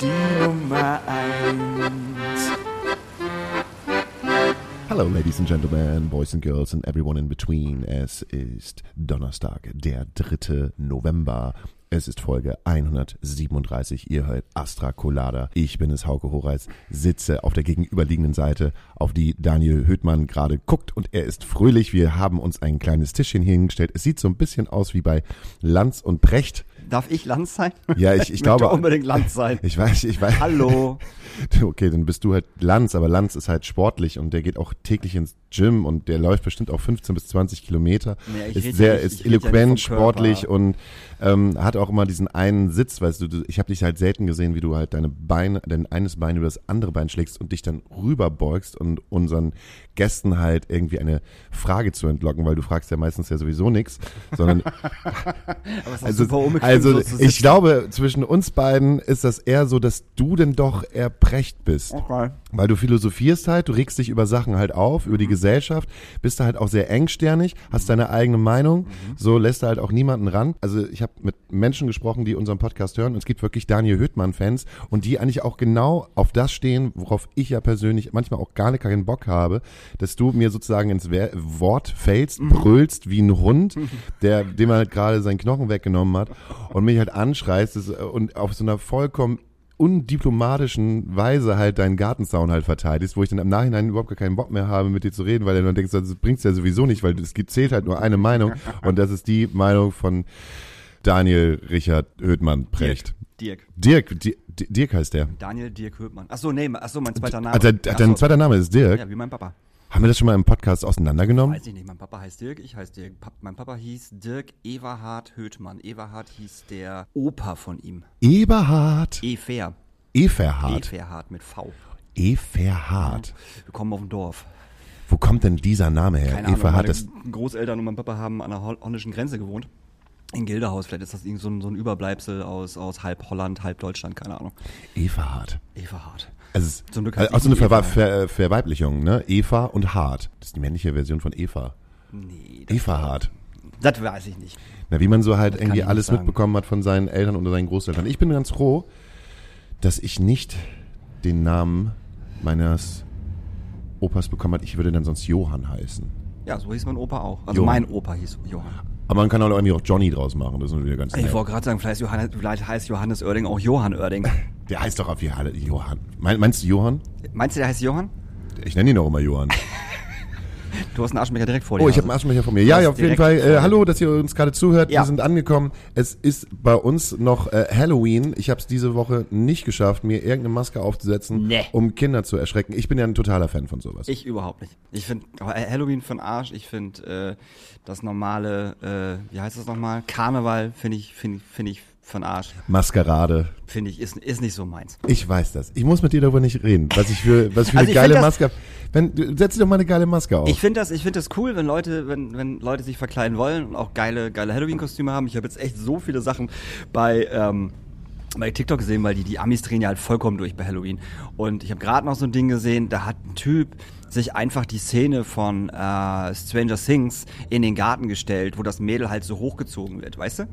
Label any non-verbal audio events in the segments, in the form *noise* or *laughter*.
die Nummer eins. Hello, ladies and gentlemen, boys and girls and everyone in between. Es ist Donnerstag, der 3. November. Es ist Folge 137. Ihr hört Astra Colada. Ich bin es, Hauke Horeis, sitze auf der gegenüberliegenden Seite, auf die Daniel Höhtmann gerade guckt und er ist fröhlich. Wir haben uns ein kleines Tischchen hingestellt. Es sieht so ein bisschen aus wie bei Lanz und Brecht. Darf ich Lanz sein? Ja, ich, *laughs* ich glaube. unbedingt Lanz sein. Ich *laughs* weiß, ich weiß. Hallo. Okay, dann bist du halt Lanz, aber Lanz ist halt sportlich und der geht auch täglich ins Gym und der läuft bestimmt auch 15 bis 20 Kilometer. Nee, ich ist sehr, ja nicht- ist ich ja eloquent, Körper. sportlich und ähm, hat auch immer diesen einen Sitz, weißt du, du ich habe dich halt selten gesehen, wie du halt deine Beine, dein eines Bein über das andere Bein schlägst und dich dann rüberbeugst und unseren Gästen halt irgendwie eine Frage zu entlocken, weil du fragst ja meistens ja sowieso nichts, sondern *laughs* Aber es ist also, super also so ich glaube, zwischen uns beiden ist das eher so, dass du denn doch eher Precht bist. Okay. Weil du philosophierst halt, du regst dich über Sachen halt auf, über die Mhm. Gesellschaft, bist da halt auch sehr engsternig, hast deine eigene Meinung, Mhm. so lässt du halt auch niemanden ran. Also ich habe mit Menschen gesprochen, die unseren Podcast hören und es gibt wirklich Daniel Hüttmann-Fans und die eigentlich auch genau auf das stehen, worauf ich ja persönlich manchmal auch gar nicht keinen Bock habe, dass du mir sozusagen ins Wort fällst, Mhm. brüllst wie ein Hund, der, dem halt gerade seinen Knochen weggenommen hat und mich halt anschreist und auf so einer vollkommen undiplomatischen Weise halt deinen Gartenzaun halt verteidigst, wo ich dann im Nachhinein überhaupt gar keinen Bock mehr habe, mit dir zu reden, weil du dann denkst, das bringt's ja sowieso nicht, weil es gibt- zählt halt nur eine Meinung und das ist die Meinung von Daniel Richard Hödmann Precht. Dirk. Dirk, Di- Di- Dirk heißt der. Daniel Dirk Höpmann. Ach so, nee, ach so, mein zweiter Name. Also, dein, dein zweiter Name ist Dirk. Ja, wie mein Papa. Haben wir das schon mal im Podcast auseinandergenommen? Weiß ich nicht, mein Papa heißt Dirk, ich heiße Dirk. Pap mein Papa hieß Dirk Everhard Höthmann. Everhard hieß der Opa von ihm. Eberhard. Efer. Eferhard. Everhard mit V. Eferhard. Wir kommen auf dem Dorf. Wo kommt denn dieser Name her? Keine Ahnung, Eferhard, meine das, Großeltern und mein Papa haben an der hol- holländischen Grenze gewohnt. In Gilderhaus, vielleicht ist das irgend so ein, so ein Überbleibsel aus, aus halb Holland, halb Deutschland, keine Ahnung. Eferhard. Everhard. Also, es ist Zum Glück also heißt auch so eine Eva. Ver äh, Verweiblichung, ne? Eva und Hart. Das ist die männliche Version von Eva. Nee, das, Eva Hart. das weiß ich nicht. Na, wie man so halt kann irgendwie alles sagen. mitbekommen hat von seinen Eltern oder seinen Großeltern. Ich bin ganz froh, dass ich nicht den Namen meines Opas bekommen hat. Ich würde dann sonst Johann heißen. Ja, so hieß mein Opa auch. Also Johann. mein Opa hieß Johann. Aber man kann auch irgendwie auch Johnny draus machen. Das ist wieder ganz Ich nett. wollte gerade sagen, vielleicht, Johannes, vielleicht heißt Johannes Oerding auch Johann Oerding. *laughs* Der heißt doch auf jeden Fall Johann. Mein, meinst du Johann? Meinst du, der heißt Johann? Ich nenne ihn auch immer Johann. *laughs* Du hast einen Aschenbecher direkt vor dir. Oh, ich habe einen. Aschenbecher von mir. Ja, ja, auf jeden Fall. vor Äh, hallo, dass ihr uns gerade zuhört. Ja. Wir sind angekommen. Es ist bei uns noch äh, Halloween. Ich habe es diese Woche nicht geschafft, mir irgendeine Maske aufzusetzen, Nee. um Kinder zu erschrecken. Ich bin ja ein totaler Fan von sowas. Ich überhaupt nicht. Ich finde Halloween für den Arsch. Ich finde äh, das normale, äh, wie heißt das nochmal? Karneval finde ich, finde ich, finde ich den Arsch. Maskerade. Finde ich, ist, ist nicht so meins. Ich weiß das. Ich muss mit dir darüber nicht reden, was ich für, was ich für Also eine geile das- Maske habe. Wenn, setz dir doch mal eine geile Maske auf. Ich finde das, ich finde das cool, wenn Leute, wenn, wenn Leute sich verkleiden wollen und auch geile, geile Halloween-Kostüme haben. Ich habe jetzt echt so viele Sachen bei, ähm, bei TikTok gesehen, weil die, die Amis drehen ja halt vollkommen durch bei Halloween. Und ich habe gerade noch so ein Ding gesehen, da hat ein Typ sich einfach die Szene von äh, Stranger Things in den Garten gestellt, wo das Mädel halt so hochgezogen wird, weißt du?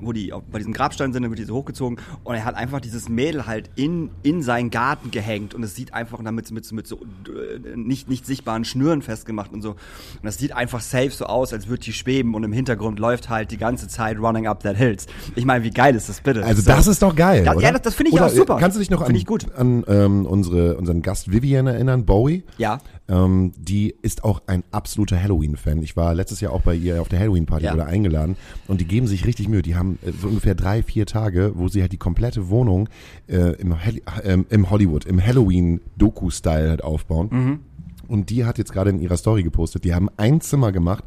Wo die bei diesem Grabstein sind, dann wird die so hochgezogen und er hat einfach dieses Mädel halt in, in seinen Garten gehängt und es sieht einfach damit mit, mit so äh, nicht, nicht sichtbaren Schnüren festgemacht und so. Und das sieht einfach safe so aus, als würde die schweben und im Hintergrund läuft halt die ganze Zeit Running Up That Hills. Ich meine, wie geil ist das bitte? also so. das ist doch geil, Ja, oder? ja, das- das finde ich Oder, auch super. äh, Kannst du dich noch an, ich gut. an ähm, unsere, unseren Gast Vivian erinnern, Bowie? Ja. Ähm, die ist auch ein absoluter Halloween-Fan. Ich war letztes Jahr auch bei ihr auf der Halloween-Party Ja. oder eingeladen und die geben sich richtig Mühe. Die haben äh, so ungefähr drei, vier Tage, wo sie halt die komplette Wohnung äh, im, Hall- ähm, im Hollywood, im Halloween-Doku-Style halt aufbauen. Mhm. Und die hat jetzt gerade in ihrer Story gepostet, die haben ein Zimmer gemacht,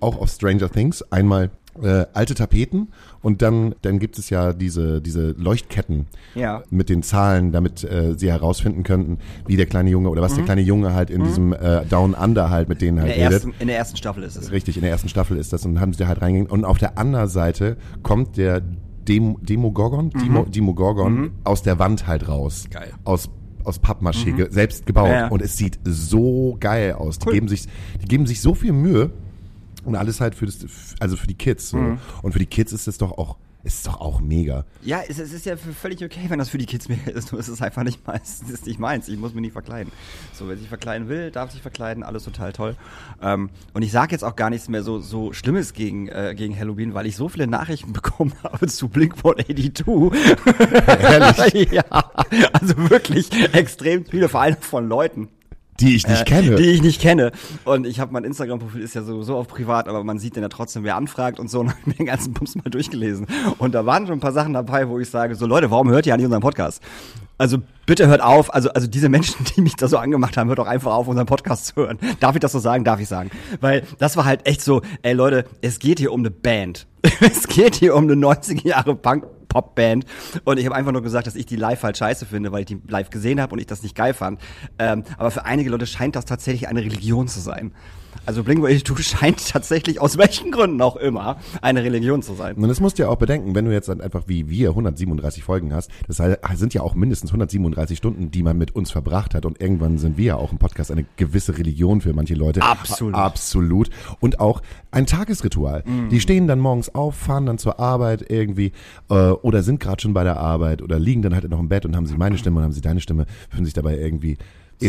auch auf Stranger Things. Einmal äh, alte Tapeten und dann, dann gibt es ja diese, diese Leuchtketten Ja. mit den Zahlen, damit äh, sie herausfinden könnten, wie der kleine Junge oder was der kleine Junge halt in diesem äh, Down Under halt mit denen In halt der, redet. ersten, in der ersten Staffel ist es. Richtig, in der ersten Staffel ist das und haben sie da halt reingegangen. Und auf der anderen Seite kommt der Dem Demogorgon, Demo, Demogorgon aus der Wand halt raus. Geil. Aus aus Pappmaché, ge- selbst gebaut. Ja, ja. Und es sieht so geil aus. Die geben sich, die geben sich so viel Mühe und alles halt für das, also für die Kids. So. Und für die Kids ist es doch auch, ist es doch auch mega. Ja, es, es ist ja völlig okay, wenn das für die Kids mehr ist. Nur es ist einfach nicht meins. Es ist nicht meins. Ich muss mich nicht verkleiden. So, wer sich verkleiden will, darf sich verkleiden. Alles total toll. Ähm, und ich sage jetzt auch gar nichts mehr so, so Schlimmes gegen, äh, gegen Halloween, weil ich so viele Nachrichten *laughs* bekommen habe zu Blink-182. *laughs* Ehrlich? *laughs* ja, also wirklich extrem viele, vor allem von Leuten. Die ich nicht äh, kenne. Die ich nicht kenne. Und ich habe mein Instagram-Profil ist ja sowieso auf privat, aber man sieht dann ja trotzdem, wer anfragt und so und hab mir den ganzen Bums mal durchgelesen. Und da waren schon ein paar Sachen dabei, wo ich sage, so Leute, warum hört ihr eigentlich unseren Podcast? Also bitte hört auf, also, also diese Menschen, *laughs* die mich da so angemacht haben, hört doch einfach auf, unseren Podcast zu hören. Darf ich das so sagen? Darf ich sagen. Weil das war halt echt so, ey Leute, es geht hier um eine Band. *laughs* es geht hier um eine 90er Jahre Punk. Popband und ich habe einfach nur gesagt, dass ich die live halt scheiße finde, weil ich die live gesehen habe und ich das nicht geil fand. Ähm, aber für einige Leute scheint das tatsächlich eine Religion zu sein. Also Blink-182 *laughs* scheint tatsächlich aus welchen Gründen auch immer eine Religion zu sein. Und das musst du ja auch bedenken, wenn du jetzt dann einfach wie wir 137 Folgen hast, das sind ja auch mindestens 137 Stunden, die man mit uns verbracht hat und irgendwann sind wir ja auch im Podcast eine gewisse Religion für manche Leute. Absolut. A absolut. Und auch ein Tagesritual. Die stehen dann morgens auf, fahren dann zur Arbeit irgendwie äh, oder sind gerade schon bei der Arbeit oder liegen dann halt noch im Bett und haben sie meine Stimme und haben sie deine Stimme, fühlen sich dabei irgendwie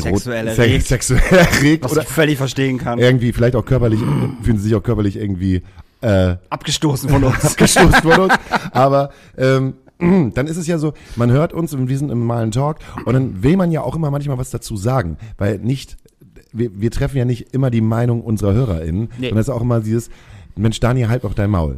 Sexuell se- erregt. sexuell erregt Was oder ich völlig verstehen kann. irgendwie vielleicht auch körperlich, fühlen sie sich auch körperlich irgendwie äh, Abgestoßen von uns. abgestoßen von uns. Aber ähm, *clears throat* dann ist es ja so, man hört uns und wir sind im normalen Talk und dann will man ja auch immer manchmal was dazu sagen, weil nicht, wir, wir treffen ja nicht immer die Meinung unserer HörerInnen, Nee. sondern es ist auch immer dieses, Mensch, Dani, halt doch dein Maul.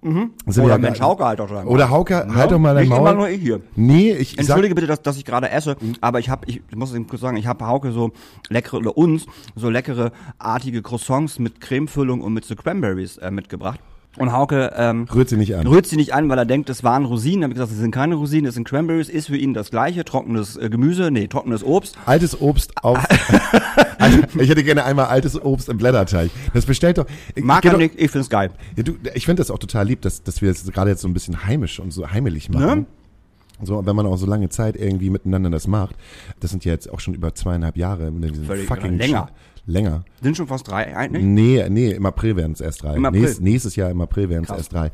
Sind Oder ja Mensch, Hauke halt doch Maul. Oder Hauke, halt doch mal dein Nicht Maul. immer nur ich hier. Nee, ich, Entschuldige bitte, dass, dass ich gerade esse, aber ich habe, ich, ich muss eben kurz sagen, ich habe Hauke so leckere, oder uns, so leckere, artige Croissants mit Cremefüllung und mit so Cranberries äh, mitgebracht. Und Hauke ähm, rührt sie nicht an. rührt sie nicht an, weil er denkt, es waren Rosinen. Hab ich gesagt, es sind keine Rosinen, es sind Cranberries, ist für ihn das gleiche, trockenes äh, Gemüse, nee, trockenes Obst. Altes Obst auf. *laughs* *laughs* Also, ich hätte gerne einmal altes Obst im Blätterteig. Das bestellt doch. ich- Mag er nicht, ich find's geil. Ja, du, ich finde das auch total lieb, dass, dass wir das gerade jetzt so ein bisschen heimisch und so heimelig machen. Ne? So, wenn man auch so lange Zeit irgendwie miteinander das macht. Das sind ja jetzt auch schon über zweieinhalb Jahre. Mit diesem Völlig fucking länger. Länger. Sind schon fast drei eigentlich? Nee, nee, im April werden es erst drei. Im April. Nächst, nächstes Jahr im April werden es erst drei.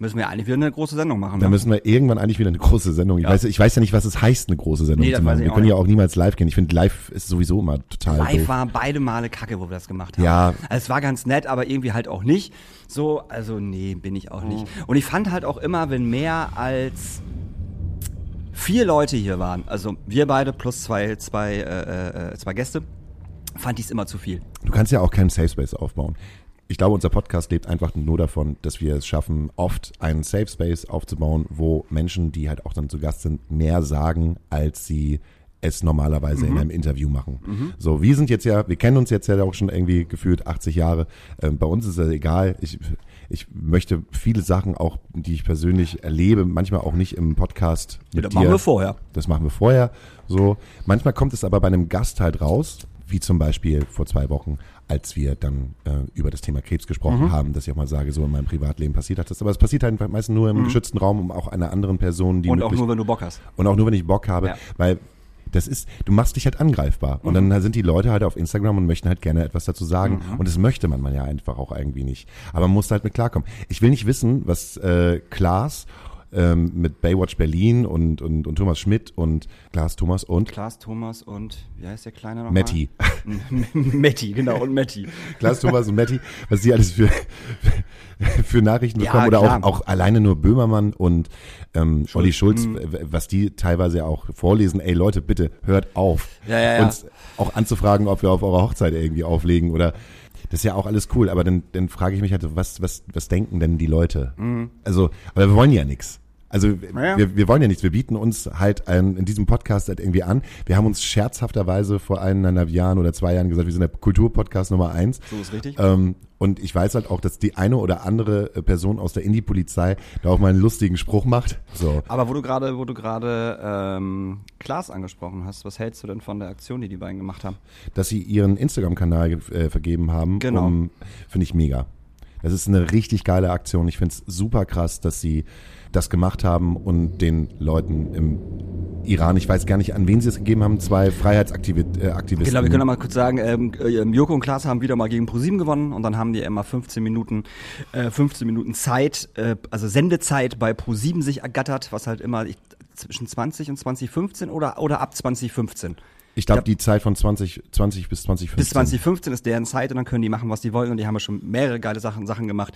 Müssen wir eigentlich wieder eine große Sendung machen. Da ne? müssen wir irgendwann eigentlich wieder eine große Sendung. Ich, weiß, ich weiß ja nicht, was es heißt, eine große Sendung Nee, zu machen. Wir können ja nicht. auch niemals live gehen. Ich finde, live ist sowieso immer total Live doof. war beide Male kacke, wo wir das gemacht haben. Ja. Also es war ganz nett, aber irgendwie halt auch nicht. So, also nee, bin ich auch nicht. Und ich fand halt auch immer, wenn mehr als vier Leute hier waren, also wir beide plus zwei, zwei, äh, äh, zwei Gäste, fand ich es immer zu viel. Du kannst ja auch keinen Safe Space aufbauen. Ich glaube, unser Podcast lebt einfach nur davon, dass wir es schaffen, oft einen Safe Space aufzubauen, wo Menschen, die halt auch dann zu Gast sind, mehr sagen, als sie es normalerweise in einem Interview machen. So, wir sind jetzt ja, wir kennen uns jetzt ja auch schon irgendwie gefühlt 80 Jahre. Ähm, bei uns ist es egal. Ich, ich möchte viele Sachen auch, die ich persönlich erlebe, manchmal auch nicht im Podcast mit das dir. machen wir vorher. Das machen wir vorher. So. Manchmal kommt es aber bei einem Gast halt raus, wie zum Beispiel vor zwei Wochen, als wir dann äh, über das Thema Krebs gesprochen Mhm. haben, dass ich auch mal sage, so in meinem Privatleben passiert hat das. Aber es passiert halt meistens nur im geschützten Raum, um auch einer anderen Person, die Mhm. Und auch nur, wenn du Bock hast. und auch nur, wenn ich Bock habe, Ja. weil das ist, du machst dich halt angreifbar. Und Mhm. dann sind die Leute halt auf Instagram und möchten halt gerne etwas dazu sagen. Mhm. Und das möchte man man ja einfach auch irgendwie nicht. Aber man muss halt mit klarkommen. Ich will nicht wissen, was äh, Klaas ähm, mit Baywatch Berlin und, und, und Thomas Schmidt und Klaas Thomas und Klaas, Thomas und, wie heißt der Kleine noch Matti. Metti, *laughs* genau, und Metti. Klaas Thomas und Matti, was die alles für, *laughs* für Nachrichten Ja, bekommen. Oder klar. auch, auch alleine nur Böhmermann und ähm, Olli Schulz, Mhm. w- was die teilweise auch vorlesen. Ey Leute, bitte hört auf. Ja, ja, ja. Uns auch anzufragen, ob wir auf eurer Hochzeit irgendwie auflegen oder das ist ja auch alles cool, aber dann, dann frage ich mich halt, was, was, was denken denn die Leute? Mhm. Also, aber wir wollen ja nix. Also Ja. wir, wir wollen ja nichts, wir bieten uns halt ein, in diesem Podcast halt irgendwie an. Wir haben uns scherzhafterweise vor eineinhalb Jahren oder zwei Jahren gesagt, wir sind der Kulturpodcast Nummer eins. So ist richtig. Ähm, und ich weiß halt auch, dass die eine oder andere äh, Person aus der Indie-Polizei da auch mal einen lustigen Spruch macht. So. Aber wo du gerade, wo du gerade ähm, Klaas angesprochen hast, was hältst du denn von der Aktion, die die beiden gemacht haben? dass sie ihren Instagram-Kanal äh, vergeben haben. Genau. Um, Finde ich mega. Das ist eine richtig geile Aktion. Ich finde es super krass, dass sie das gemacht haben und den Leuten im Iran, ich weiß gar nicht, an wen sie es gegeben haben, zwei Freiheitsaktivisten. Äh. Genau, wir können mal kurz sagen, ähm, äh, Joko und Klaas haben wieder mal gegen ProSieben gewonnen und dann haben die immer 15 Minuten, äh, 15 Minuten Zeit, äh, also Sendezeit bei ProSieben sich ergattert, was halt immer ich, zwischen 20 und 2015 oder, oder ab 2015. ich glaube, glaub- die Zeit von 20, 20 bis 2015. Bis 2015 ist deren Zeit und dann können die machen, was die wollen und die haben ja schon mehrere geile Sachen, Sachen gemacht.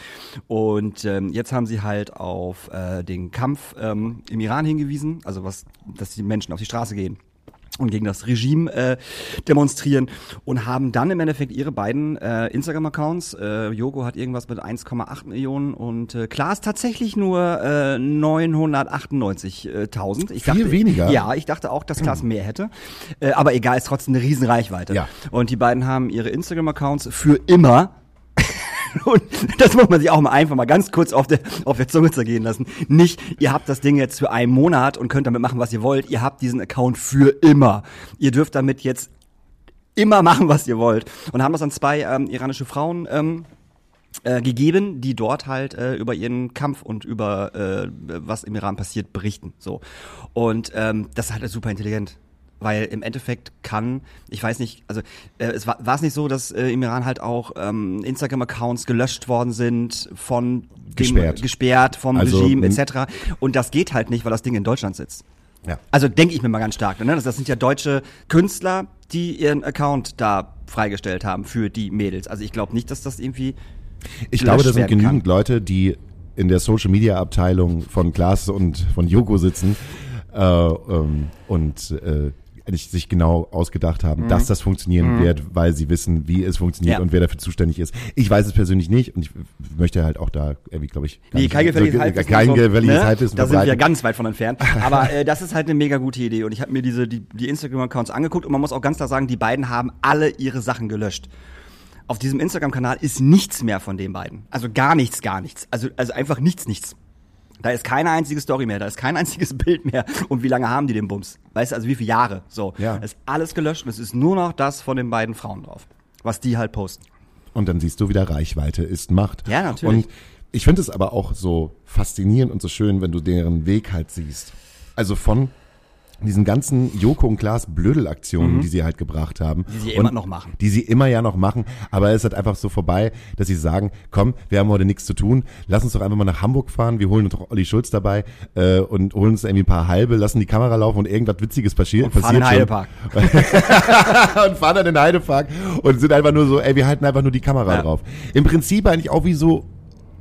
Und ähm, jetzt haben sie halt auf äh, den Kampf ähm, im Iran hingewiesen, also was, dass die Menschen auf die Straße gehen und gegen das Regime äh, demonstrieren und haben dann im Endeffekt ihre beiden äh, Instagram-Accounts, äh, Yogo hat irgendwas mit 1,8 Millionen und äh, Klaas tatsächlich nur äh, 998.000. Ich Viel dachte, weniger? Ja, ich dachte auch, dass Klaas mehr hätte, äh, aber egal, ist trotzdem eine riesen Reichweite. Ja. Und die beiden haben ihre Instagram-Accounts für immer und das muss man sich auch mal einfach mal ganz kurz auf der, auf der Zunge zergehen lassen. Nicht, ihr habt das Ding jetzt für einen Monat und könnt damit machen, was ihr wollt. Ihr habt diesen Account für immer. Ihr dürft damit jetzt immer machen, was ihr wollt. Und haben das an zwei ähm, iranische Frauen ähm, äh, gegeben, die dort halt äh, über ihren Kampf und über äh, was im Iran passiert berichten. So und ähm, das ist halt super intelligent. Weil im Endeffekt kann, ich weiß nicht, also äh, es war es nicht so, dass äh, im Iran halt auch ähm, Instagram-Accounts gelöscht worden sind von dem, Gesperrt. gesperrt vom Also, Regime etc. Und das geht halt nicht, weil das Ding in Deutschland sitzt. Ja. Also denke ich mir mal ganz stark. Ne? Das, das sind ja deutsche Künstler, die ihren Account da freigestellt haben für die Mädels. Also ich glaube nicht, dass das irgendwie Ich glaube, da sind genügend kann. Leute, die in der Social Media Abteilung von Klaas und von Joko sitzen äh, ähm, und äh, eigentlich sich genau ausgedacht haben, dass das funktionieren wird, weil sie wissen, wie es funktioniert Mhm. Ja. und wer dafür zuständig ist. Ich weiß es persönlich nicht und ich möchte halt auch da irgendwie, glaube ich, Nee, nicht- kein gefährliches so- Halbwissen. kein so, gefährliches ne? Halbwissen Da sind wir verbreiten. ganz weit von entfernt. *laughs* Aber äh, das ist halt eine mega gute Idee. Und ich habe mir diese die, die Instagram-Accounts angeguckt und man muss auch ganz klar sagen, die beiden haben alle ihre Sachen gelöscht. Auf diesem Instagram-Kanal ist nichts mehr von den beiden. Also gar nichts, gar nichts. Also, also einfach nichts, nichts. Da ist keine einzige Story mehr, da ist kein *laughs* einziges Bild mehr. Und wie lange haben die den Bums? Weißt du, also wie viele Jahre? So. Ja. Es ist alles gelöscht und es ist nur noch das von den beiden Frauen drauf. Was die halt posten. Und dann siehst du wieder, Reichweite ist Macht. Ja, natürlich. Und ich finde es aber auch so faszinierend und so schön, wenn du deren Weg halt siehst. Also von diesen ganzen Joko und Klaas Blödel-Aktionen, die sie halt gebracht haben. Mhm. Die sie immer noch machen. Die sie immer ja noch machen. Aber es ist halt einfach so vorbei, dass sie sagen, komm, wir haben heute nichts zu tun. Lass uns doch einfach mal nach Hamburg fahren. Wir holen uns doch Olli Schulz dabei äh, und holen uns irgendwie ein paar halbe, lassen die Kamera laufen und irgendwas Witziges passi Und fahren passiert in den schon. Heidepark. *laughs* und fahren dann in den Heidepark und sind einfach nur so, ey, wir halten einfach nur die Kamera Ja. drauf. Im Prinzip eigentlich auch wie so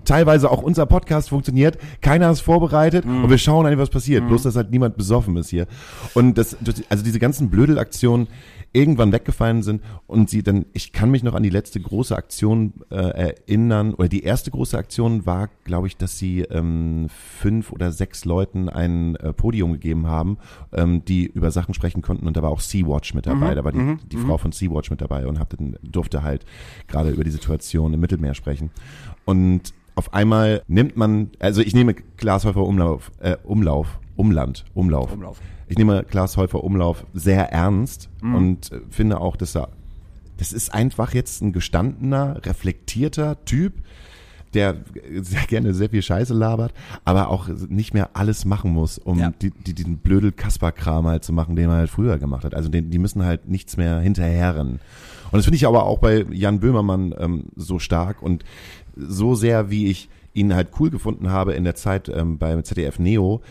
teilweise auch unser Podcast funktioniert. Keiner ist vorbereitet Mhm. und wir schauen einfach, was passiert. Bloß, dass halt niemand besoffen ist hier. Und das, also diese ganzen Blödelaktionen irgendwann weggefallen sind und sie dann, ich kann mich noch an die letzte große Aktion äh, erinnern, oder die erste große Aktion war, glaube ich, dass sie ähm, fünf oder sechs Leuten ein äh, Podium gegeben haben, ähm, die über Sachen sprechen konnten und da war auch Sea-Watch mit dabei, da war die, die Frau von Sea-Watch mit dabei und hab, durfte halt gerade über die Situation im Mittelmeer sprechen. Und auf einmal nimmt man, also ich nehme Glashäufer Umlauf, äh, Umlauf, Umland, Umlauf. Umlauf. Ich nehme Glashäufer Umlauf sehr ernst Mhm. und äh, finde auch, dass er, das ist einfach jetzt ein gestandener, reflektierter Typ, der sehr gerne sehr viel Scheiße labert, aber auch nicht mehr alles machen muss, um Ja. die, die, diesen blödel Kasper-Kram halt zu machen, den man halt früher gemacht hat. Also den, die müssen halt nichts mehr hinterherrennen. Und das finde ich aber auch bei Jan Böhmermann ähm, so stark und so sehr, wie ich ihn halt cool gefunden habe in der Zeit ähm, beim ZDF Neo,